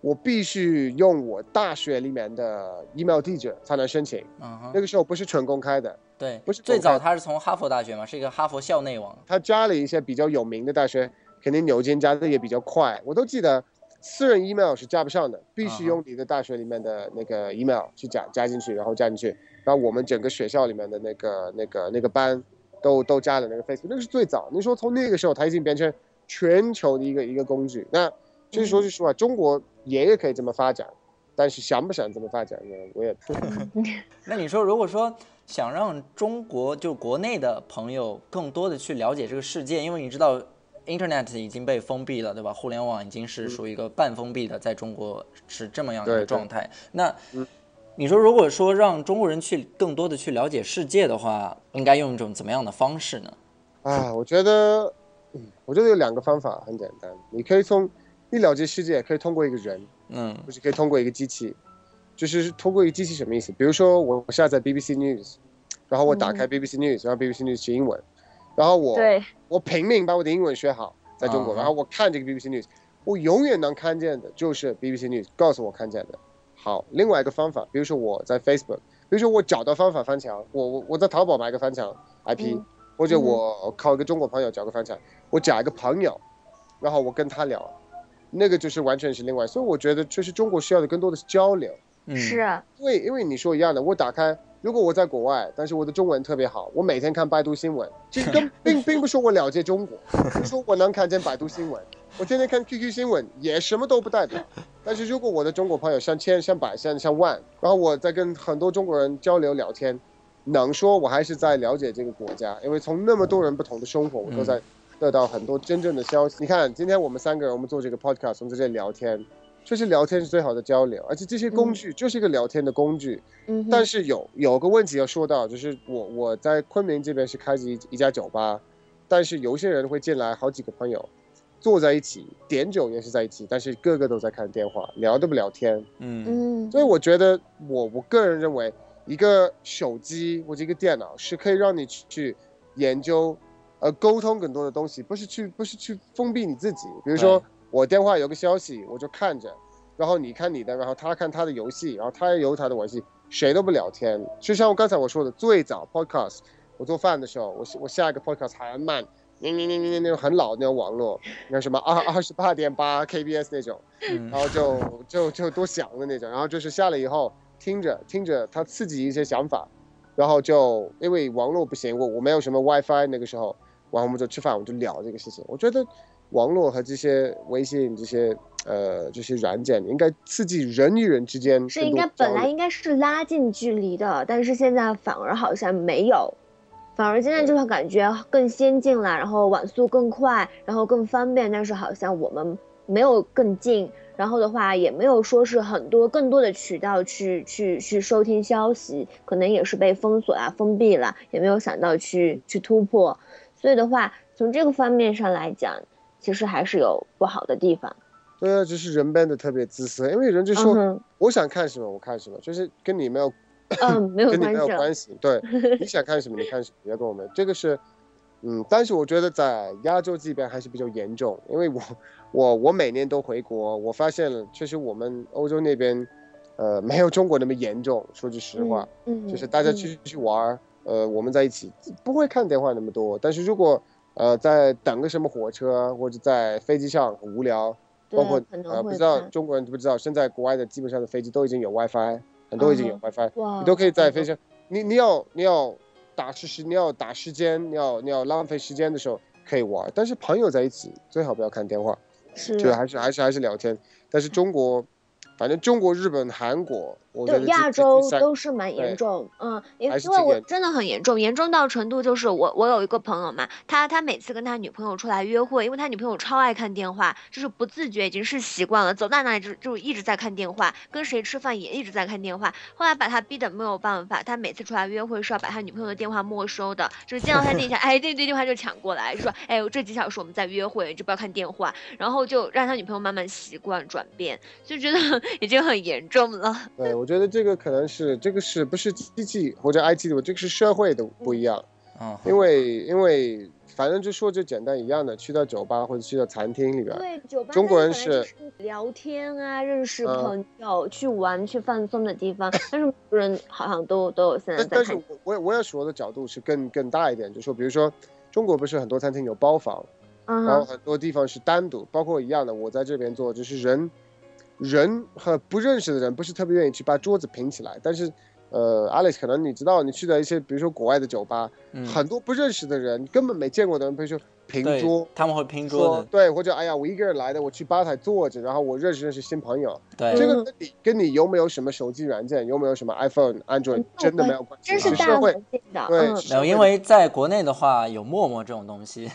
我必须用我大学里面的 email 地址才能申请。嗯那个时候不是纯公开的，对，不是最早他是从哈佛大学嘛，是一个哈佛校内网。他加了一些比较有名的大学，肯定牛津加的也比较快。我都记得，私人 email 是加不上的，必须用你的大学里面的那个 email 去加加进去，然后加进去，然后我们整个学校里面的那个那个那个班都都加了那个 Facebook，那个是最早。你说从那个时候，它已经变成全球的一个一个工具。那就是说句实话，中国也也可以这么发展，但是想不想这么发展呢？我也 那你说，如果说想让中国就国内的朋友更多的去了解这个世界，因为你知道，Internet 已经被封闭了，对吧？互联网已经是属于一个半封闭的，在中国是这么样一个对对状态。那嗯你说，如果说让中国人去更多的去了解世界的话，应该用一种怎么样的方式呢？啊，我觉得，嗯，我觉得有两个方法很简单，你可以从你了解世界，可以通过一个人，嗯就是可以通过一个机器，就是通过一个机器什么意思？比如说我我下载 BBC News，然后我打开 BBC News，然后 BBC News 是英文，然后我对，我拼命把我的英文学好，在中国，啊然后我看这个 BBC News，我永远能看见的就是 BBC News 告诉我看见的。好，另外一个方法，比如说我在 Facebook，比如说我找到方法翻墙，我我我在淘宝买个翻墙 IP，、嗯或者我靠一个中国朋友找个翻墙，我找一个朋友，然后我跟他聊，那个就是完全是另外。所以我觉得，就是中国需要的更多的是交流。嗯，是，因为因为你说一样的，我打开，如果我在国外，但是我的中文特别好，我每天看百度新闻，这跟 并并不是我了解中国，是说我能看见百度新闻，我天天看 QQ 新闻也什么都不代表。但是如果我的中国朋友上千、上百、上上万，然后我在跟很多中国人交流聊天，能说我还是在了解这个国家，因为从那么多人不同的生活，我都在得到很多真正的消息。你看，今天我们三个人，我们做这个 podcast，我们在这里聊天。就是聊天是最好的交流，而且这些工具就是一个聊天的工具。嗯，但是有有个问题要说到，就是我我在昆明这边是开着一一家酒吧，但是有些人会进来好几个朋友，坐在一起点酒也是在一起，但是个个都在看电话，聊都不聊天。嗯嗯所以我觉得我我个人认为，一个手机或者一个电脑是可以让你去去研究，呃，沟通更多的东西，不是去不是去封闭你自己。比如说我电话有个消息，我就看着，然后你看你的，然后他看他的游戏，然后他也有他的游戏，谁都不聊天。就像我刚才我说的，最早 podcast，我做饭的时候，我我下一个 podcast 还很慢，你你你你那种很老的那种网络，那什么二二十八点八 kbs 那种。然后就就就多响的那种，然后就是下来以后听着听着，它刺激一些想法，然后就因为网络不行，我我没有什么 WiFi 那个时候，然后我们就吃饭，我们就聊这个事情。我觉得网络和这些微信这些呃这些软件应该刺激人与人之间是应该本来应该是拉近距离的，但是现在反而好像没有，反而现在就是感觉更先进了，然后网速更快，然后更方便，但是好像我们没有更近，然后的话也没有说是很多更多的渠道去去去收听消息，可能也是被封锁啊封闭了，也没有想到去去突破，所以的话从这个方面上来讲，其实还是有不好的地方。对啊，就是人变得特别自私，因为人就说、嗯，我想看什么我看什么，就是跟你没有 嗯，没有跟你没有关系。对，你想看什么你看什么，别跟我们。这个是，嗯，但是我觉得在亚洲这边还是比较严重，因为我我我每年都回国，我发现了，确实我们欧洲那边，呃，没有中国那么严重。说句实话，嗯，嗯，就是大家出去去玩儿，呃，我们在一起不会看电话那么多。但是如果呃在等个什么火车或者在飞机上很无聊，包括呃，不知道中国人知不知道，现在国外的基本上的飞机都已经有 WiFi，很多已经有嗯 WiFi，、哇你都可以在飞机上，你你要你要打时时，你要打时间，你要你要浪费时间的时候可以玩，但是朋友在一起最好不要看电话，是就还是还是还是聊天。但是中国，反正中国、日本、韩国，对亚洲都是蛮严重，嗯，因为因为我真的很严重，严重到程度就是我我有一个朋友嘛，他他每次跟他女朋友出来约会，因为他女朋友超爱看电话，就是不自觉已经是习惯了，走到哪里就就一直在看电话，跟谁吃饭也一直在看电话，后来把他逼得没有办法，他每次出来约会是要把他女朋友的电话没收的，就是见到他那一下，哎，对对，电话就抢过来，就说，哎，我这几小时我们在约会，就不要看电话，然后就让他女朋友慢慢习惯转变，就觉得 已经很严重了。对，我觉得这个可能是这个是不是机器或者 IT 的，这个是社会的不一样。嗯，因为因为反正就说就简单一样的，去到酒吧或者去到餐厅里边，对，酒吧中国人是聊天啊，认识嗯朋友、去玩、去放松的地方，但是每个人好像都都有现在但但是。我我我要说的角度是更更大一点，就说比如说中国不是很多餐厅有包房，嗯，然后很多地方是单独，包括一样的，我在这边做，就是人人和不认识的人不是特别愿意去把桌子拼起来，但是。呃，Alex，可能你知道，你去的一些，比如说国外的酒吧，嗯很多不认识的人，根本没见过的人，比如说拼对桌，他们会拼桌对，或者哎呀，我一个人来的，我去吧台坐着，然后我认识认识新朋友，对，这个你跟你有没有什么手机软件，有没有什么 iPhone、Android 真的没有关系，真是大会的，对没有，因为在国内的话有陌陌这种东西，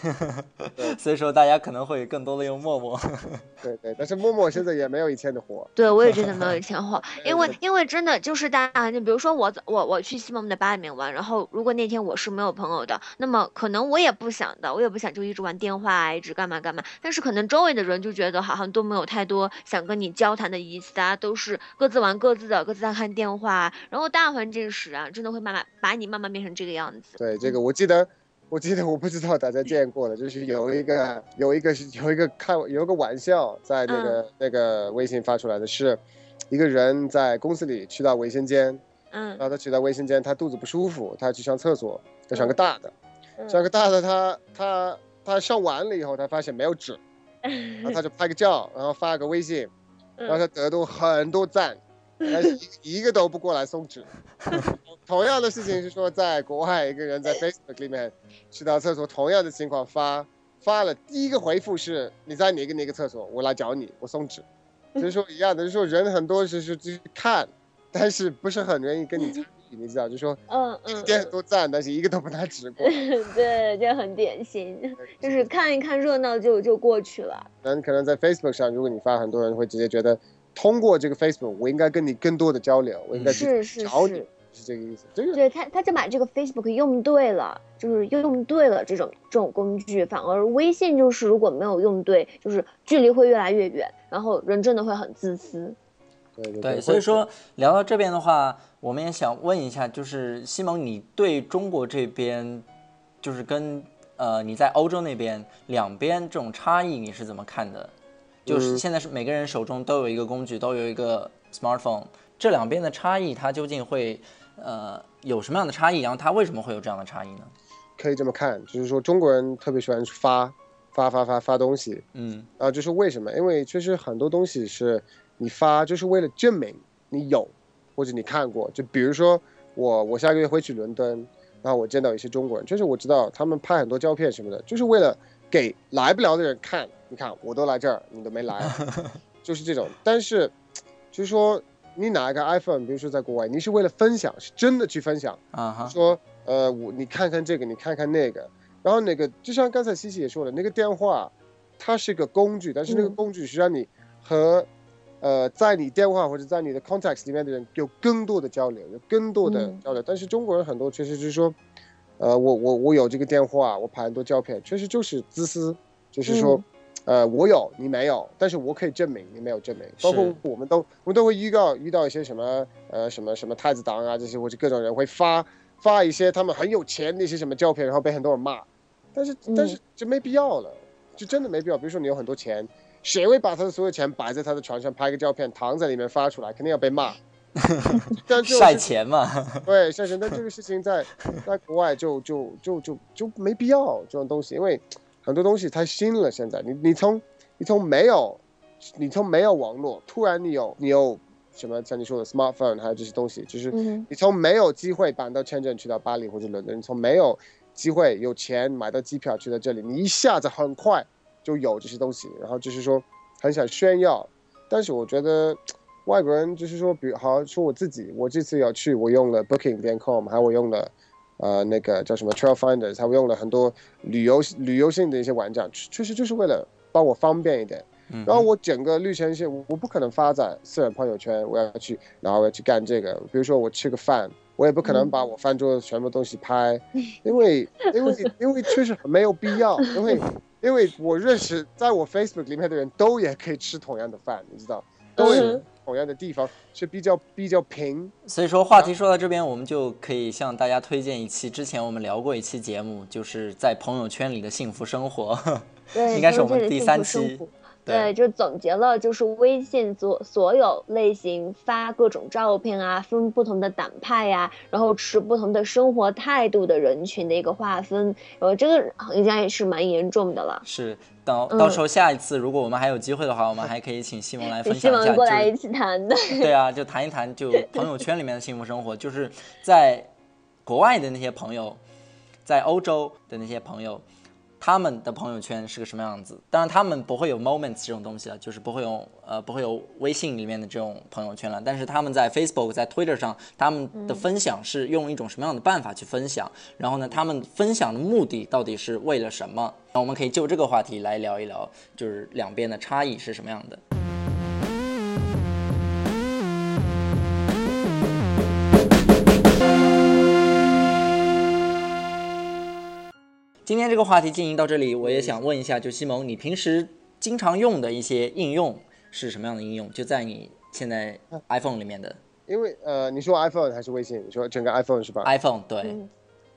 所以说大家可能会更多的用陌陌。对对，但是陌陌现在也没有以前的火，对，我也觉得没有以前火，因为因为真的就是大家，就，比如说我走我我去西蒙的吧里面玩，然后如果那天我是没有朋友的，那么可能我也不想的，我也不想就一直玩电话啊，一直干嘛干嘛，但是可能周围的人就觉得好像都没有太多想跟你交谈的意思，大家都是各自玩各自的，各自在看电话，然后大环境使然，真的会慢慢把你慢慢变成这个样子。对这个我记得。我记得我不知道大家见过的，就是有一个有一个是有一个开有一个玩笑在那个、那个微信发出来的是，一个人在公司里去到卫生间，嗯然后他去到卫生间，他肚子不舒服，他去上厕所，他上个大的，嗯上个大的他他他上完了以后，他发现没有纸，然后他就拍个照，然后发个微信，然后他得到很多赞，但是一一个都不过来送纸。同样的事情是说，在国外一个人在 Facebook 里面去到厕所，同样的情况发发了，第一个回复是你在哪个哪个厕所，我来找你，我送纸。就是说一样的，就是说人很多是是就是看，但是不是很愿意跟你参与，你知道，就说嗯嗯，点很多赞，但是一个都不拿直过。对，就很典型，就是看一看热闹就就过去了。但可能在 Facebook 上，如果你发，很多人会直接觉得，通过这个 Facebook，我应该跟你更多的交流，我应该去找你，是，是这个意思。就是对他他就把这个 Facebook 用对了，就是用对了这种这种工具，反而微信就是如果没有用对，就是距离会越来越远，然后人真的会很自私。对对对，所以说聊到这边的话，我们也想问一下，就是西蒙，你对中国这边，就是跟呃你在欧洲那边两边这种差异你是怎么看的？就是嗯现在是每个人手中都有一个工具，都有一个 smartphone，这两边的差异它究竟会呃有什么样的差异？然后它为什么会有这样的差异呢？可以这么看，就是说中国人特别喜欢发发发发发东西，嗯啊，就是为什么？因为确实很多东西是你发就是为了证明你有，或者你看过。就比如说我我下个月会去伦敦，然后我见到一些中国人，就是我知道他们拍很多照片什么的，就是为了给来不了的人看。你看我都来这儿，你都没来，就是这种。但是就是说你拿一个 iPhone，比如说在国外，你是为了分享，是真的去分享。啊哈，说呃，我你看看这个，你看看那个，然后那个就像刚才西西也说了，那个电话它是个工具，但是那个嗯工具是让你和呃在你电话或者在你的 contacts 里面的人有更多的交流，有更多的嗯交流。但是中国人很多确实就是说，呃，我我我有这个电话，我拍很多照片，确实就是自私，就是说。嗯呃，我有你没有，但是我可以证明你没有证明。包括我们都我们都会遇到遇到一些什么呃什么什么太子党啊这些或者各种人会发发一些他们很有钱的一些什么照片，然后被很多人骂。但是但是就没必要了，就真的没必要。比如说你有很多钱，谁会把他的所有钱摆在他的床上拍个照片躺在里面发出来，肯定要被骂。但这种晒钱嘛，对，晒钱，但这个事情 在 在国外就就就就就没必要这种东西，因为很多东西太新了。现在你你从你从没有你从没有网络，突然你有你有什么像你说的 smartphone，还有这些东西，就是嗯你从没有机会搬到签证去到巴黎或者伦敦，你从没有机会有钱买到机票去到这里，你一下子很快就有这些东西，然后就是说很想炫耀，但是我觉得外国人就是说，比如好像说我自己，我这次要去，我用了 Booking 点 com，还有我用了呃那个叫什么 Trail Finders，还会用了很多旅游旅游性的一些网站，确实就是为了帮我方便一点。嗯然后我整个旅程线，我我不可能发展私人朋友圈，我要去，然后我要去干这个。比如说我吃个饭，我也不可能把我饭桌全部东西拍，因为因为因为确实很没有必要，因为因为我认识在我 Facebook 里面的人都也可以吃同样的饭，你知道，都有嗯同样的地方，是比较比较平。所以说，话题说到这边，我们就可以向大家推荐一期之前我们聊过一期节目，就是在朋友圈里的幸福生活。应该是我们第三期对对，就总结了就是微信所所有类型发各种照片啊，分不同的党派呀、然后持不同的生活态度的人群的一个划分，呃，这个应该也是蛮严重的了。是，到嗯到时候下一次如果我们还有机会的话，我们还可以请西蒙来分享一下，望过来一起谈的。对啊，就谈一谈就 朋友圈里面的幸福生活，就是在国外的那些朋友，在欧洲的那些朋友。他们的朋友圈是个什么样子？当然，他们不会有 moments 这种东西了，就是不会有呃不会有微信里面的这种朋友圈了。但是他们在 Facebook、在 Twitter 上，他们的分享是用一种什么样的办法去分享？然后呢，他们分享的目的到底是为了什么？那我们可以就这个话题来聊一聊，就是两边的差异是什么样的。今天这个话题进行到这里，我也想问一下，就西蒙，你平时经常用的一些应用是什么样的应用？就在你现在 iPhone 里面的因为呃，你说 iPhone 还是微信？你说整个 iPhone 是吧？iPhone，对，嗯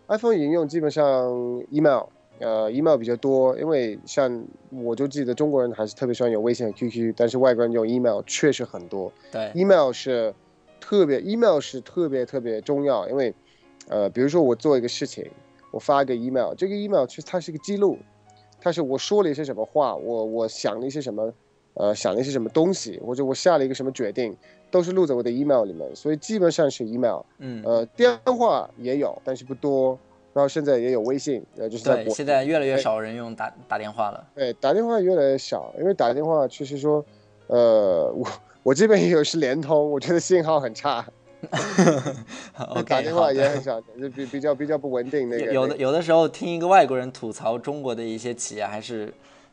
iPhone 应用基本上 email，呃，email 比较多，因为像我就记得中国人还是特别喜欢用微信和 QQ，但是外国人用 email 确实很多。对，email 是特别，email 是特别特别重要，因为呃，比如说我做一个事情，我发一个 email，这个 email 其实它是一个记录，它是我说了一些什么话，我我想了一些什么，呃，想了一些什么东西，或者我下了一个什么决定，都是录在我的 email 里面，所以基本上是 email。嗯，呃，电话也有，但是不多。然后现在也有微信，呃，就是在对，现在越来越少人用打打电话了。对打电话越来越少，因为打电话确实说，呃，我我这边也有是联通，我觉得信号很差，打电。话也很少，就比比较比较不稳定那个。有有的有的时候听一个外国人吐槽中国的一些企业，还是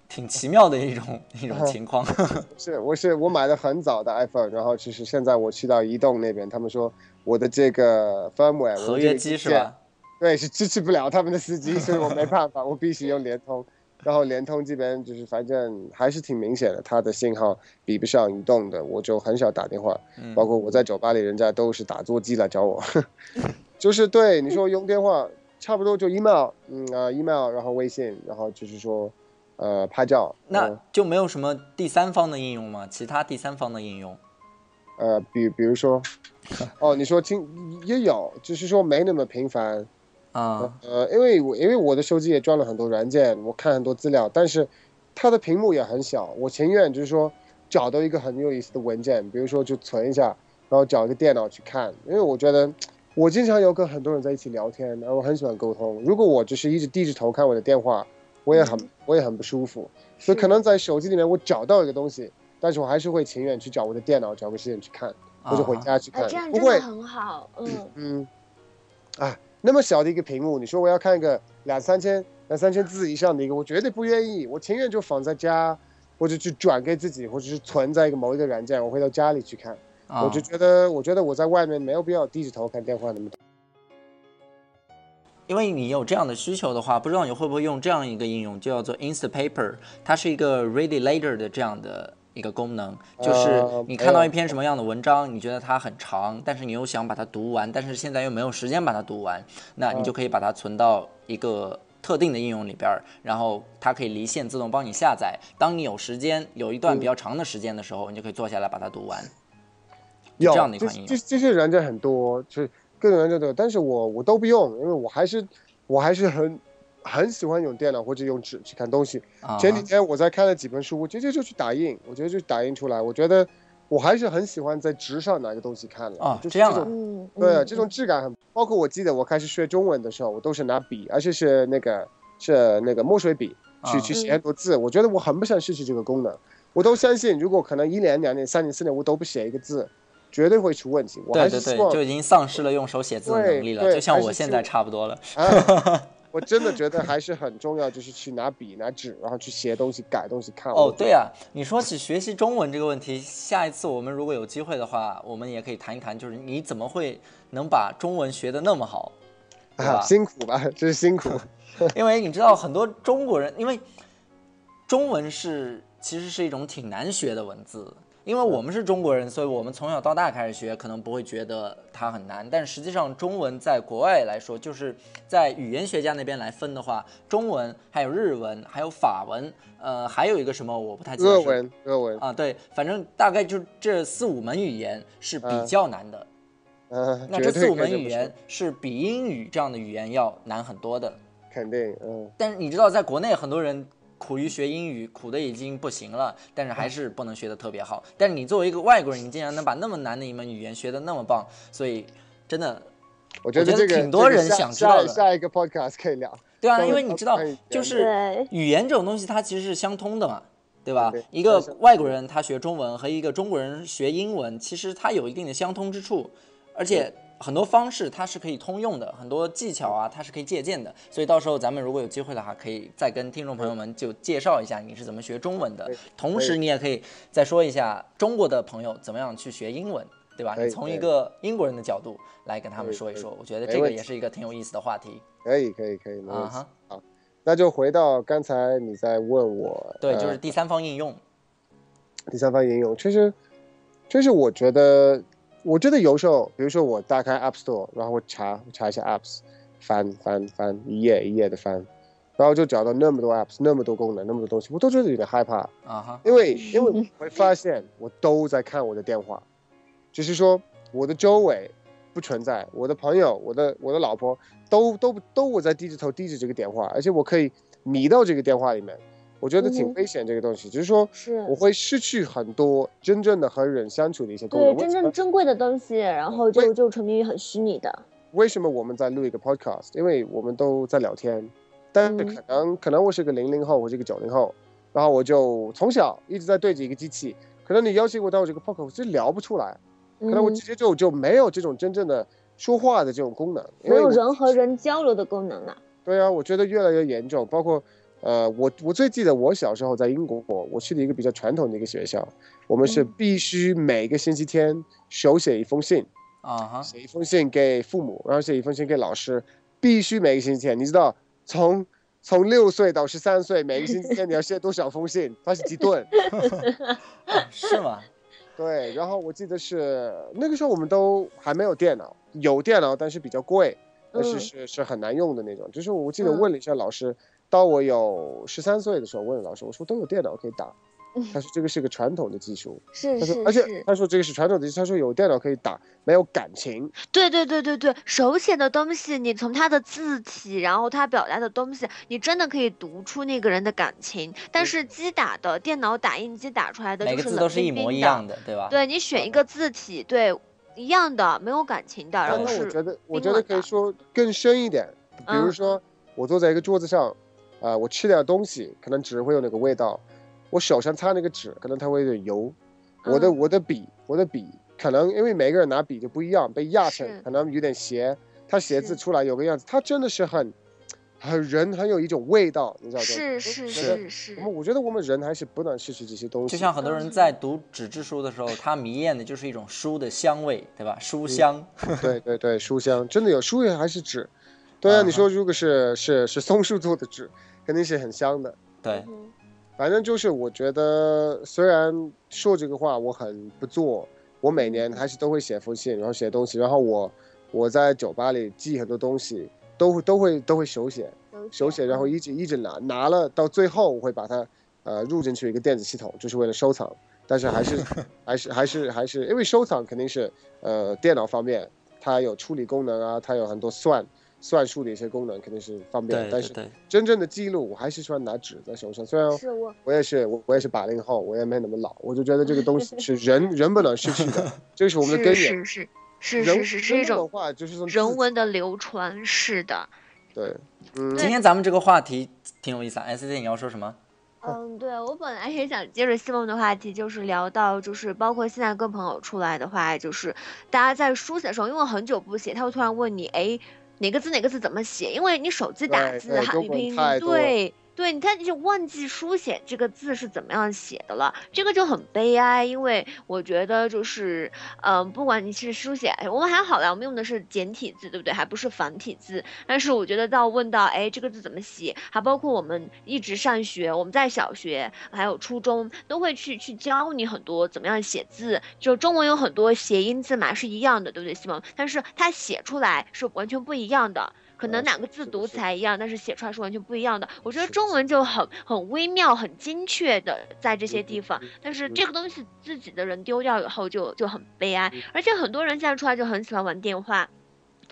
挺奇妙的一种 一种情况。是我是我买的很早的 iPhone，然后其实现在我去到移动那边，他们说我的这个 firmware 合约机是？吧？对，是支持不了他们的司机，所以我没办法，我必须用联通。然后联通这边就是反正还是挺明显的，它的信号比不上移动的，我就很少打电话。嗯包括我在酒吧里，人家都是打座机来找我。就是对你说用电话，差不多就 email，嗯啊、email，然后微信，然后就是说，呃，拍照。那嗯就没有什么第三方的应用吗？其他第三方的应用？呃，比比如说，哦，你说听也有，就是说没那么频繁。啊、呃，因为我因为我的手机也装了很多软件，我看很多资料，但是它的屏幕也很小，我情愿就是说找到一个很有意思的文件，比如说就存一下，然后找一个电脑去看，因为我觉得我经常有跟很多人在一起聊天，然后我很喜欢沟通。如果我只是一直低着头看我的电话，我也很我也很不舒服，所以可能在手机里面我找到一个东西，但是我还是会情愿去找我的电脑，找个时间去看，或者回家去看，哎，这样不会真的很好，嗯，嗯，啊，那么小的一个屏幕，你说我要看一个两三千、两三千字以上的一个，我绝对不愿意，我情愿就放在家，或者去转给自己，或者是存在一个某一个软件，我回到家里去看。啊我就觉得，我觉得我在外面没有必要低着头看电话那么多。因为你有这样的需求的话，不知道你会不会用这样一个应用，就叫做 Instapaper，它是一个 Read It Later 的这样的一个功能，就是呃你看到一篇什么样的文章，你觉得它很长，但是你又想把它读完，但是现在又没有时间把它读完，那你就可以把它存到一个特定的应用里边儿，然后它可以离线自动帮你下载。当你有时间，有一段比较长的时间的时候，你就可以坐下来把它读完。有这样的一款应用这这这些软件很多，就是各种软件都有，但是我我都不用，因为我还是我还是很很喜欢用电脑或者用纸去看东西。啊前几天我在看了几本书，我直接就去打印，我觉得就打印出来。我觉得我还是很喜欢在纸上拿个东西看了。就是啊这样啊种嗯，对，嗯这种质感很。包括我记得我开始学中文的时候，我都是拿笔，而且是那个是那个墨水笔去、啊去写很多字。我觉得我很不想失去这个功能。我都相信，如果可能一年、两年、三年、四年我都不写一个字，绝对会出问题。我对对对，还是就已经丧失了用手写字的能力了，就像我现在差不多了。啊，我真的觉得还是很重要，就是去拿笔、拿纸，然后去写东西、改东西、看。哦，对啊，你说起学习中文这个问题，下一次我们如果有机会的话，我们也可以谈一谈，就是你怎么会能把中文学得那么好？啊，辛苦吧，真是辛苦。因为你知道很多中国人，因为中文是其实是一种挺难学的文字。因为我们是中国人，所以我们从小到大开始学，可能不会觉得它很难。但实际上，中文在国外来说，就是在语言学家那边来分的话，中文还有日文，还有法文，呃，还有一个什么我不太记得是俄文，俄文，啊，对，反正大概就这四五门语言是比嗯较难的。嗯，那这四五门语言是比英语这样的语言要难很多的。肯定，嗯，但是你知道，在国内很多人苦于学英语，苦的已经不行了，但是还是不能学的特别好。但是你作为一个外国人，你竟然能把那么难的一门语言学的那么棒，所以真的我觉得这个挺多人想知道的下一个 podcast 可以聊。对啊，因为你知道就是语言这种东西，它其实是相通的嘛，对吧？一个外国人他学中文和一个中国人学英文，其实它有一定的相通之处，而且很多方式它是可以通用的，很多技巧啊它是可以借鉴的。所以到时候咱们如果有机会的话，可以再跟听众朋友们就介绍一下你是怎么学中文的，同时你也可以再说一下中国的朋友怎么样去学英文。对吧？你从一个英国人的角度来跟他们说一说，我觉得这个也是一个挺有意思的话题可以，可以，可以，没问题。啊哈。好，那就回到刚才你在问我，对，呃就是第三方应用。第三方应用，其实，其实我觉得，我觉得有时候，比如说我打开 App Store，然后我查查一下 Apps，翻翻翻一页一页的翻，然后就找到那么多 Apps，那么多功能，那么多东西，我都觉得有点害怕，啊哈，因为因为我会发现我都在看我的电话，只是说我的周围不存在，我的朋友，我的我的老婆都都都我在低着头低着这个电话，而且我可以迷到这个电话里面，我觉得挺嗯危险这个东西，就是说是我会失去很多真正的和人相处的一些功对能。为真正珍贵的东西，然后就就沉迷于很虚拟的。为什么我们在录一个 podcast？因为我们都在聊天，但是嗯可能、可能我是个零零后，我是个九零后，然后我就从小一直在对着一个机器，可能你邀请我到这个 podcast，我就聊不出来，可能我嗯直接就就没有这种真正的说话的这种功能，没有人和人交流的功能了。对啊，我觉得越来越严重。包括，呃，我我最记得我小时候在英国，我去了一个比较传统的一个学校，我们是嗯必须每个星期天手写一封信，啊哈，写一封信给父母，然后写一封信给老师，必须每个星期天。你知道，从从六岁到十三岁，每个星期天你要写多少封信？它是几吨？是吗？对，然后我记得是那个时候我们都还没有电脑，有电脑但是比较贵，但是嗯是是很难用的那种。就是我记得嗯问了一下老师，到我有十三岁的时候问老师，我说都有电脑可以打，他说这个是个传统的技术，是是他说而且，他说这个是传统的技术，他说有电脑可以打，没有感情。对对对对对，手写的东西，你从他的字体，然后他表达的东西，你真的可以读出那个人的感情。但嗯是机打的，电脑打印机打出来的每就是冷个字都是一模一样的，对吧？对你选一个字体，对一样的，没有感情的，然后我觉得，我觉得可以说更深一点，比如嗯说我坐在一个桌子上，啊、我吃点东西，可能纸会有那个味道，我手上擦那个纸，可能它会有点油，我的嗯我的笔，我的笔可能因为每个人拿笔就不一样，被压成可能有点斜，他写字出来有个样子，他真的是很很人很有一种味道，你知道吗？是是是是我，们我觉得我们人还是不能失去这些东西。就像很多人在读纸质书的时候，他迷恋的就是一种书的香味，对吧？书香。对对对，书香真的有书也还是纸，对啊，嗯你说如果是是是松树做的纸，肯定是很香的。对，嗯反正就是我觉得，虽然说这个话我很不做，我每年还是都会写封信，然后写东西，然后我我在酒吧里记很多东西，都会都会都会手写手写，然后一直一直拿拿了，到最后我会把它呃入进去一个电子系统，就是为了收藏。但是还是 还是还是还是因为收藏肯定是呃电脑方面它有处理功能啊，它有很多算算术的一些功能肯定是方便，但是，真正的记录我还是喜欢拿纸在手上。虽然我我也是我我也是八零后，我也没那么老，我就觉得这个东西 是人人不能失去的，这是我们的根源。是是是人是是是一种话就是人文的流传，是的。对，嗯，今天咱们这个话题挺有意思啊。S C，你要说什么？嗯，对我本来也想接着西蒙的话题，就是聊到，就是包括现在跟朋友出来的话，就是大家在书写的时候，因为很久不写，他会突然问你，哎，哪个字哪个字怎么写？因为你手机打字汉语拼音，对对，你看你就忘记书写这个字是怎么样写的了，这个就很悲哀。因为我觉得就是，嗯、不管你是书写，我们还好啦，我们用的是简体字，对不对？还不是繁体字。但是我觉得到问到，哎，这个字怎么写？还包括我们一直上学，我们在小学还有初中都会去去教你很多怎么样写字。就中文有很多谐音字嘛，是一样的，对不对，西蒙？但是它写出来是完全不一样的。可能呃哪个字读起来一样，但是写出来是完全不一样的。我觉得中文就很很微妙、很精确的在这些嗯地方嗯，但是嗯这个东西自己的人丢掉以后就就很悲哀嗯。而且很多人现在出来就很喜欢玩电话，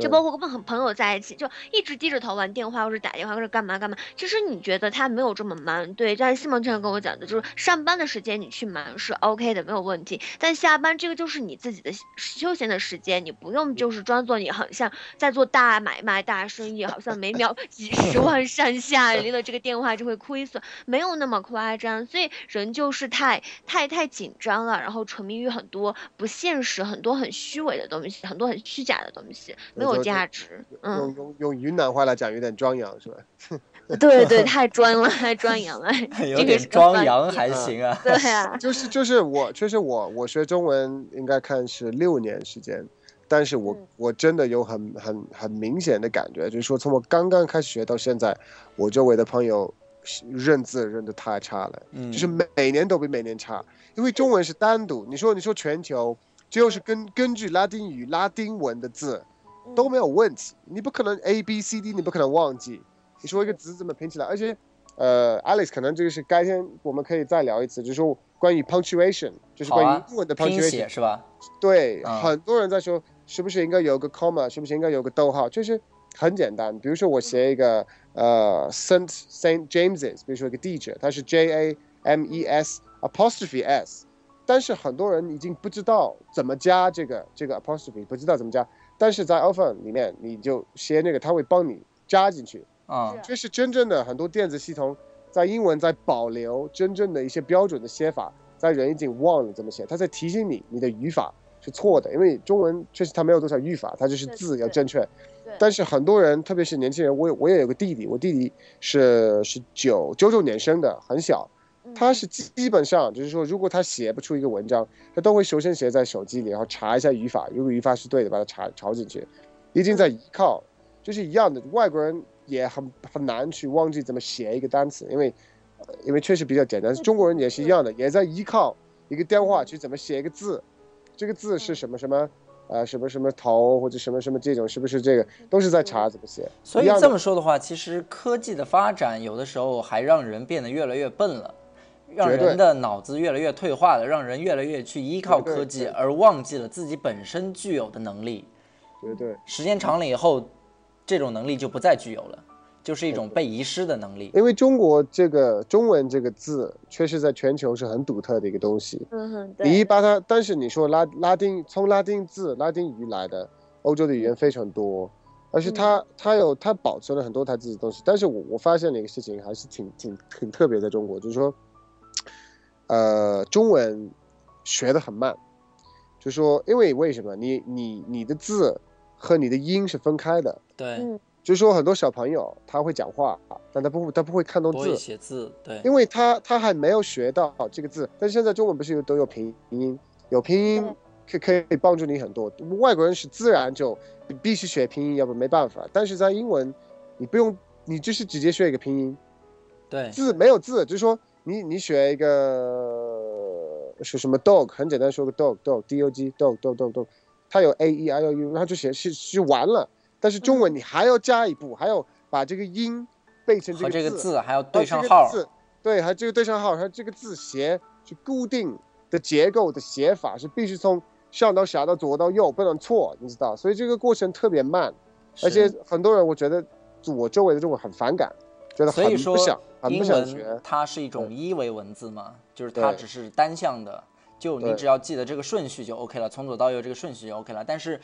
就包括跟很朋友在一起，就一直低着头玩电话，或者打电话，或者干嘛干嘛。其实你觉得他没有这么忙，对？但是西蒙经常跟我讲的，就是上班的时间你去忙是 OK 的，没有问题。但下班这个就是你自己的休闲的时间，你不用就是装作你很像在做大买卖、大生意，好像每秒 几十万上下，离了这个电话就会亏损，没有那么夸张。所以人就是太太太紧张了，然后沉迷于很多不现实、很多很虚伪的东西，很多很虚假的东西，没有就价值。嗯用，用用云南话来讲，有点张扬是吧？对对，太专了，太张扬了，有这个是个点张饭扬还行啊。对啊，就是就是我，就是我，我学中文应该看是六年时间，但是我嗯我真的有很很很明显的感觉，就是说从我刚刚开始学到现在，我周围的朋友认字认得太差了，嗯，就是每每年都比每年差，因为中文是单独，你说你说全球，就是根根据拉丁语拉丁文的字都没有问题，你不可能 A B C D 你不可能忘记，你说一个词怎么拼起来，而且。呃，Alex，可能这个是改天我们可以再聊一次，就是说关于 punctuation，就是关于英文的拼 punctuation，、写是吧？对，啊很多人在说是不是应该有个 comma，是不是应该有个逗号，就是很简单。比如说我写一个呃 Saint Saint James's，比如说一个地址，它是 J A M E S apostrophe S，但是很多人已经不知道怎么加这个这个 apostrophe，不知道怎么加。但是在 Open 里面，你就写那个，它会帮你加进去。啊，这是真正的很多电子系统在英文在保留真正的一些标准的写法，在人已经忘了怎么写，它在提醒你你的语法是错的，因为中文确实它没有多少语法，它就是字要正确。但是很多人，特别是年轻人，我有我也有个弟弟，我弟弟是是九九九年生的，很小，嗯他是基基本上就是说，如果他写不出一个文章，他都会首先写在手机里，然后查一下语法，如果语法是对的，把它查抄进去，已经在依靠，就是一样的。外国人也很很难去忘记怎么写一个单词，因为呃因为确实比较简单。中国人也是一样的，也在依靠一个电话去怎么写一个字，这个字是什么什么。呃，什么什么头或者什么什么这种，是不是这个都是在查怎么写？所以这么说的话，其实科技的发展有的时候还让人变得越来越笨了，让人的脑子越来越退化了，让人越来越去依靠科技，而忘记了自己本身具有的能力。绝对。时间长了以后，这种能力就不再具有了，就是一种被遗失的能力。因为中国这个中文这个字，确实在全球是很独特的一个东西。嗯哼，你一对，把它，但是你说拉拉丁从拉丁字、拉丁语来的，欧洲的语言非常多，而且它它有它保存了很多它自己的东西。但是我我发现了一个事情，还是挺挺挺特别的，中国就是说，呃，中文学的很慢，就说，因为为什么？你你你的字和你的音是分开的，对，嗯。就是说很多小朋友他会讲话，但他不会他不会看懂不会字，写字，对，因为他他还没有学到这个字，但是现在中文不是有都有拼音，有拼音可可以帮助你很多。外国人是自然就必须学拼音，要不没办法。但是在英文，你不用，你就是直接学一个拼音，对，字没有字，就是说你你学一个是什么 dog，很简单，说个 dog dog d o g dog dog dog dog，它有 a e i o u，它就写是是完了。但是中文你还要加一步，还要把这个音背成这个这个字。还要对上号，字，对，还这个对上号，还这个字写是固定的结构的写法是必须从上到下到左到右不能错，你知道，所以这个过程特别慢。而且很多人我觉得我周围的中国很反感，觉得很不想，很不想学。它是一种一维文字嘛，就是它只是单向的，就你只要记得这个顺序就 OK 了，从左到右这个顺序就 OK 了。但是，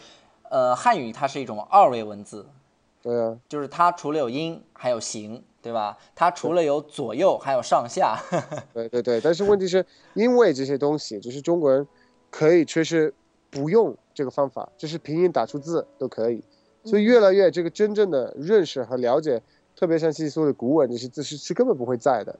呃，汉语它是一种二维文字，对啊，就是它除了有音还有形。对吧？它除了有左右，还有上下。对对对，但是问题是因为这些东西，就是中国人可以确实不用这个方法，就是拼音打出字都可以，所以越来越这个真正的认识和了解，特别像西西说的古文这些字是是根本不会在的。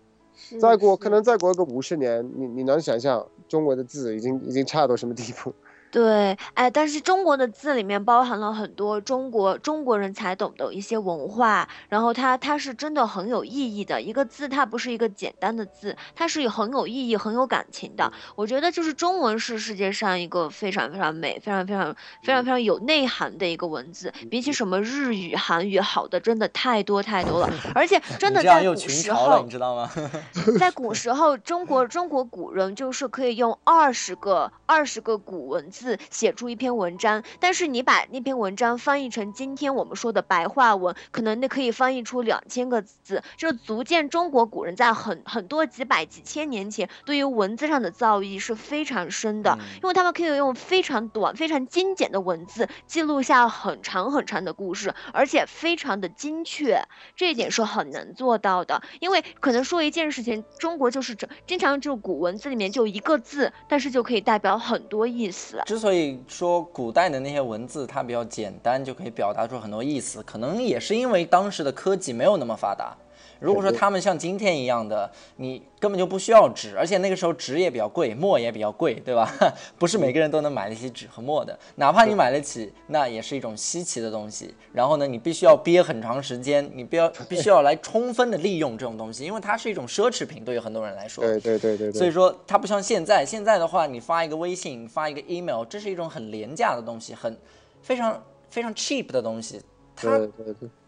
再过可能再过个五十年，你你能想象中国的字已经已经差到什么地步？对，哎，但是中国的字里面包含了很多中国中国人才懂的一些文化，然后它它是真的很有意义的一个字，它不是一个简单的字，它是很有意义、很有感情的。我觉得就是中文是世界上一个非常非常美、非常非常非常非常有内涵的一个文字，比起什么日语、韩语好的真的太多太多了。而且 真的在古时候，你知道吗？在古时候，中国中国古人就是可以用二十个二十个古文字。字写出一篇文章，但是你把那篇文章翻译成今天我们说的白话文，可能那可以翻译出两千个字，就足见中国古人在很很多几百几千年前对于文字上的造诣是非常深的，因为他们可以用非常短、非常精简的文字记录下很长很长的故事，而且非常的精确，这一点是很难做到的。因为可能说一件事情，中国就是这经常就古文字里面就一个字，但是就可以代表很多意思。之所以说古代的那些文字它比较简单，就可以表达出很多意思，可能也是因为当时的科技没有那么发达。如果说他们像今天一样的，你根本就不需要纸，而且那个时候纸也比较贵，墨也比较贵，对吧？不是每个人都能买得起纸和墨的，哪怕你买得起，那也是一种稀奇的东西。然后呢，你必须要憋很长时间，你必要 必须要来充分的利用这种东西，因为它是一种奢侈品，对于很多人来说。对对对对。所以说它不像现在，现在的话，你发一个微信，发一个 email，这是一种很廉价的东西，很非常非常 cheap 的东西，它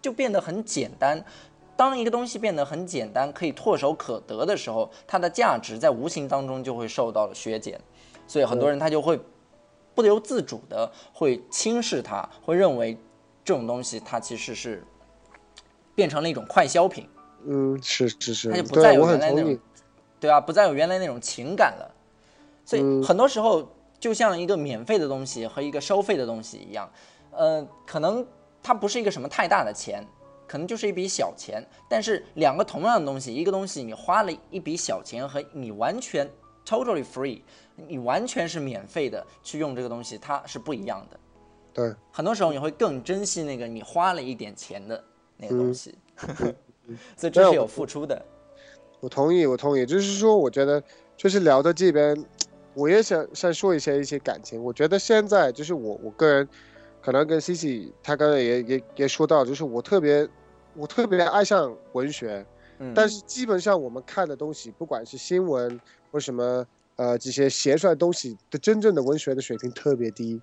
就变得很简单。当一个东西变得很简单，可以唾手可得的时候，它的价值在无形当中就会受到了削减，所以很多人他就会不由自主的会轻视它，会认为这种东西它其实是变成了一种快消品。嗯，是是是，它就不再有原来那种，对啊，不再有原来那种情感了。所以很多时候，就像一个免费的东西和一个收费的东西一样，呃，可能它不是一个什么太大的钱。可能就是一笔小钱，但是两个同样的东西，一个东西你花了一笔小钱，和你完全 totally free，你完全是免费的去用这个东西，它是不一样的。对，很多时候你会更珍惜那个你花了一点钱的那个东西，所以这是有付出的。我同意，我同意，就是说，我觉得就是聊到这边，我也想想说一些一些感情。我觉得现在就是我我个人，可能跟 C C 他刚才也也也说到，就是我特别。我特别爱上文学，但是基本上我们看的东西，不管是新闻或什么，呃，这些写出来东西的真正的文学的水平特别低，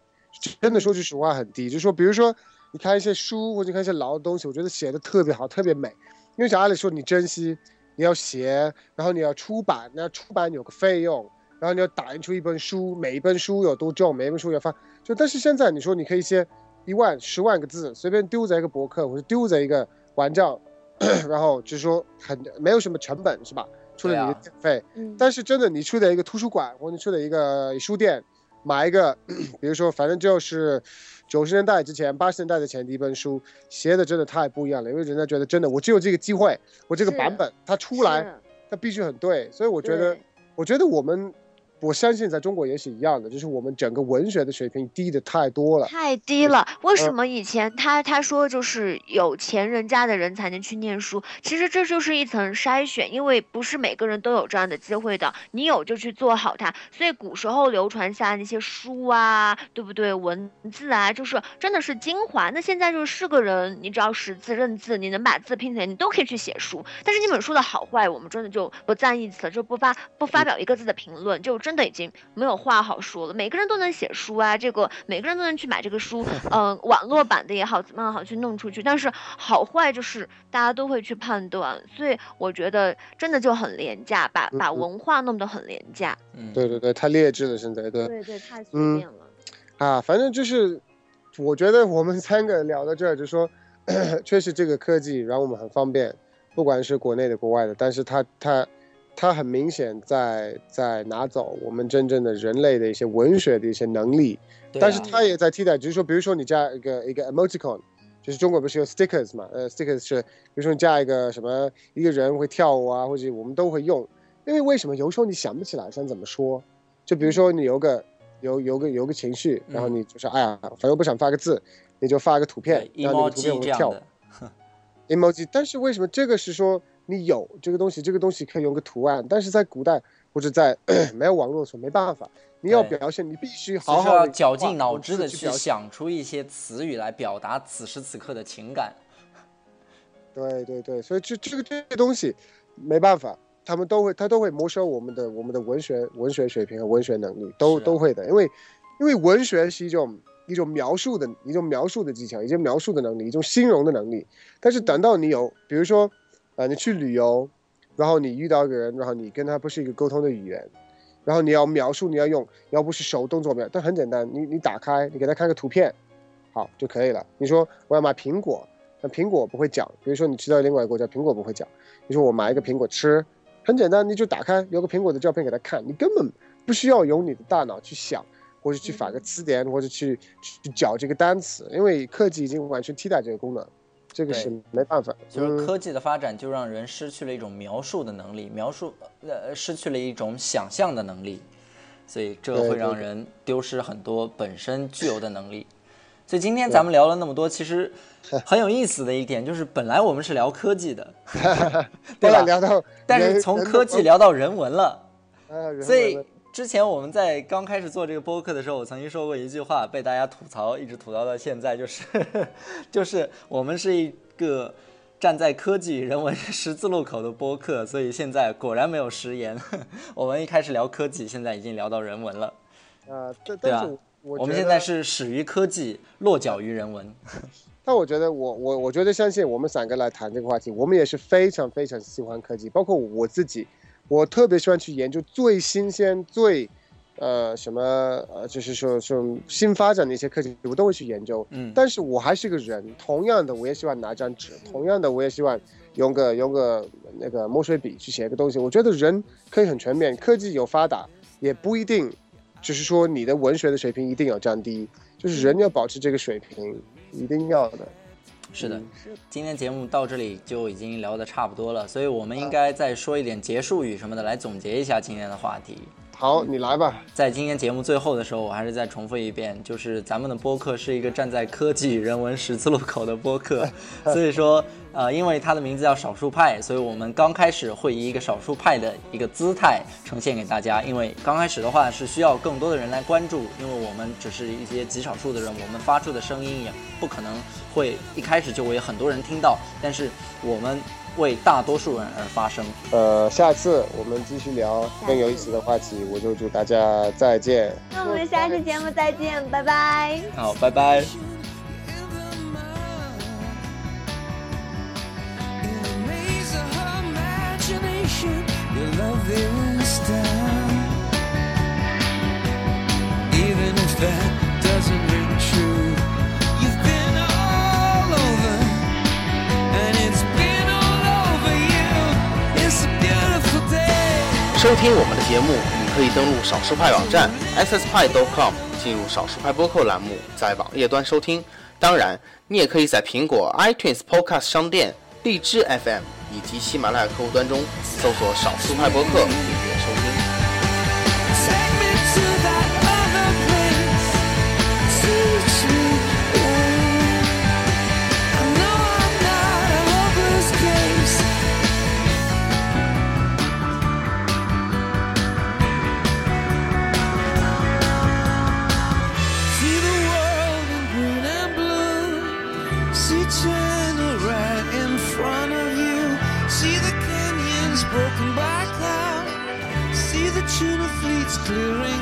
真的说句实话很低。就是说，比如说你看一些书或者看一些老的东西，我觉得写的特别好，特别美。因为像阿里说，你珍惜，你要写，然后你要出版，那出版有个费用，然后你要打印出一本书，每一本书有多重，每一本书要发。就但是现在你说你可以写一万、十万个字，随便丢在一个博客或者丢在一个。玩账，然后就是说很没有什么成本是吧？出了你的电费，但是真的你去的一个图书馆或者去的一个书店，买一个，比如说反正就是九十年代之前、八十年代的前的一本书，写的真的太不一样了，因为人家觉得真的我只有这个机会，我这个版本它出来，它必须很对，所以我觉得，我觉得我们。我相信在中国也是一样的，就是我们整个文学的水平低的太多了，太低了。为什么以前他他说就是有钱人家的人才能去念书？其实这就是一层筛选，因为不是每个人都有这样的机会的。你有就去做好它。所以古时候流传下那些书啊，对不对？文字啊，就是真的是精华。那现在就是是个人，你只要识字认字，你能把字拼起来，你都可以去写书。但是那本书的好坏，我们真的就不在意此，就不发不发表一个字的评论，就。真的已经没有话好说了。每个人都能写书啊，这个每个人都能去买这个书，嗯，网络版的也好，怎么样好去弄出去。但是好坏就是大家都会去判断，所以我觉得真的就很廉价，把把文化弄得很廉价。嗯，对对对，太劣质了，现在对对对，太随便了。啊，反正就是我觉得我们三个聊到这儿，就说 确实这个科技让我们很方便，不管是国内的、国外的，但是它它它很明显在在拿走我们真正的人类的一些文学的一些能力，但是它也在替代，就是说，比如说你加一个一个 emoticon。就是中国不是有 stickers 嘛？呃，stickers 是，比如说你加一个什么一个人会跳舞啊，或者我们都会用。因为为什么有时候你想不起来想怎么说？就比如说你有个有有个有个情绪，然后你就是哎呀，反正不想发个字，你就发个图片，然后那个图片会跳。emoji，但是为什么这个是说你有这个东西，这个东西可以用个图案，但是在古代或者在 没有网络的时候没办法。你要表现，你必须好好要绞尽脑汁的去想出一些词语来表达此时此刻的情感。对对对，所以这这个这些东西没办法，他们都会他都会没收我们的我们的文学文学水平和文学能力，都都会的，因为因为文学是一种一种描述的一种描述的技巧，一种描述的能力，一种形容的能力。但是等到你有，比如说，呃，你去旅游，然后你遇到一个人，然后你跟他不是一个沟通的语言。然后你要描述，你要用，要不是手动作描，但很简单，你你打开，你给他看个图片，好就可以了。你说我要买苹果，那苹果不会讲，比如说你去到另外一个国家，苹果不会讲。你说我买一个苹果吃，很简单，你就打开，有个苹果的照片给他看，你根本不需要用你的大脑去想，或者去发个词典，或者去去找这个单词，因为科技已经完全替代这个功能。这个是没办法，就是科技的发展就让人失去了一种描述的能力，描述呃失去了一种想象的能力，所以这会让人丢失很多本身具有的能力。所以今天咱们聊了那么多，其实很有意思的一点就是，本来我们是聊科技的，对吧？聊到，但是从科技聊到人文了，所以。之前我们在刚开始做这个播客的时候，我曾经说过一句话，被大家吐槽，一直吐槽到现在，就是，就是我们是一个站在科技人文十字路口的播客，所以现在果然没有食言。我们一开始聊科技，现在已经聊到人文了。啊，对啊，我们现在是始于科技，落脚于人文。但我觉得，我我我觉得，相信我们三个来谈这个话题，我们也是非常非常喜欢科技，包括我自己。我特别喜欢去研究最新鲜、最，呃，什么呃，就是说说新发展的一些科技，我都会去研究。嗯，但是我还是个人，同样的，我也喜欢拿张纸，同样的，我也希望用个用个那个墨水笔去写个东西。我觉得人可以很全面，科技有发达，也不一定，就是说你的文学的水平一定要降低，就是人要保持这个水平，一定要的。是的，今天节目到这里就已经聊得差不多了，所以我们应该再说一点结束语什么的来总结一下今天的话题。好，你来吧。在今天节目最后的时候，我还是再重复一遍，就是咱们的播客是一个站在科技与人文十字路口的播客，所以说，呃，因为它的名字叫少数派，所以我们刚开始会以一个少数派的一个姿态呈现给大家。因为刚开始的话是需要更多的人来关注，因为我们只是一些极少数的人，我们发出的声音也不可能会一开始就为很多人听到，但是我们。为大多数人而发声。呃，下次我们继续聊更有意思的话题，我就祝大家再见。那我们下次节目再见，拜拜。好，拜拜。收听我们的节目，你可以登录少数派网站 sspi.com，进入少数派播客栏目，在网页端收听。当然，你也可以在苹果 iTunes Podcast 商店、荔枝 FM 以及喜马拉雅客户端中搜索“少数派播客”。订阅 clearing.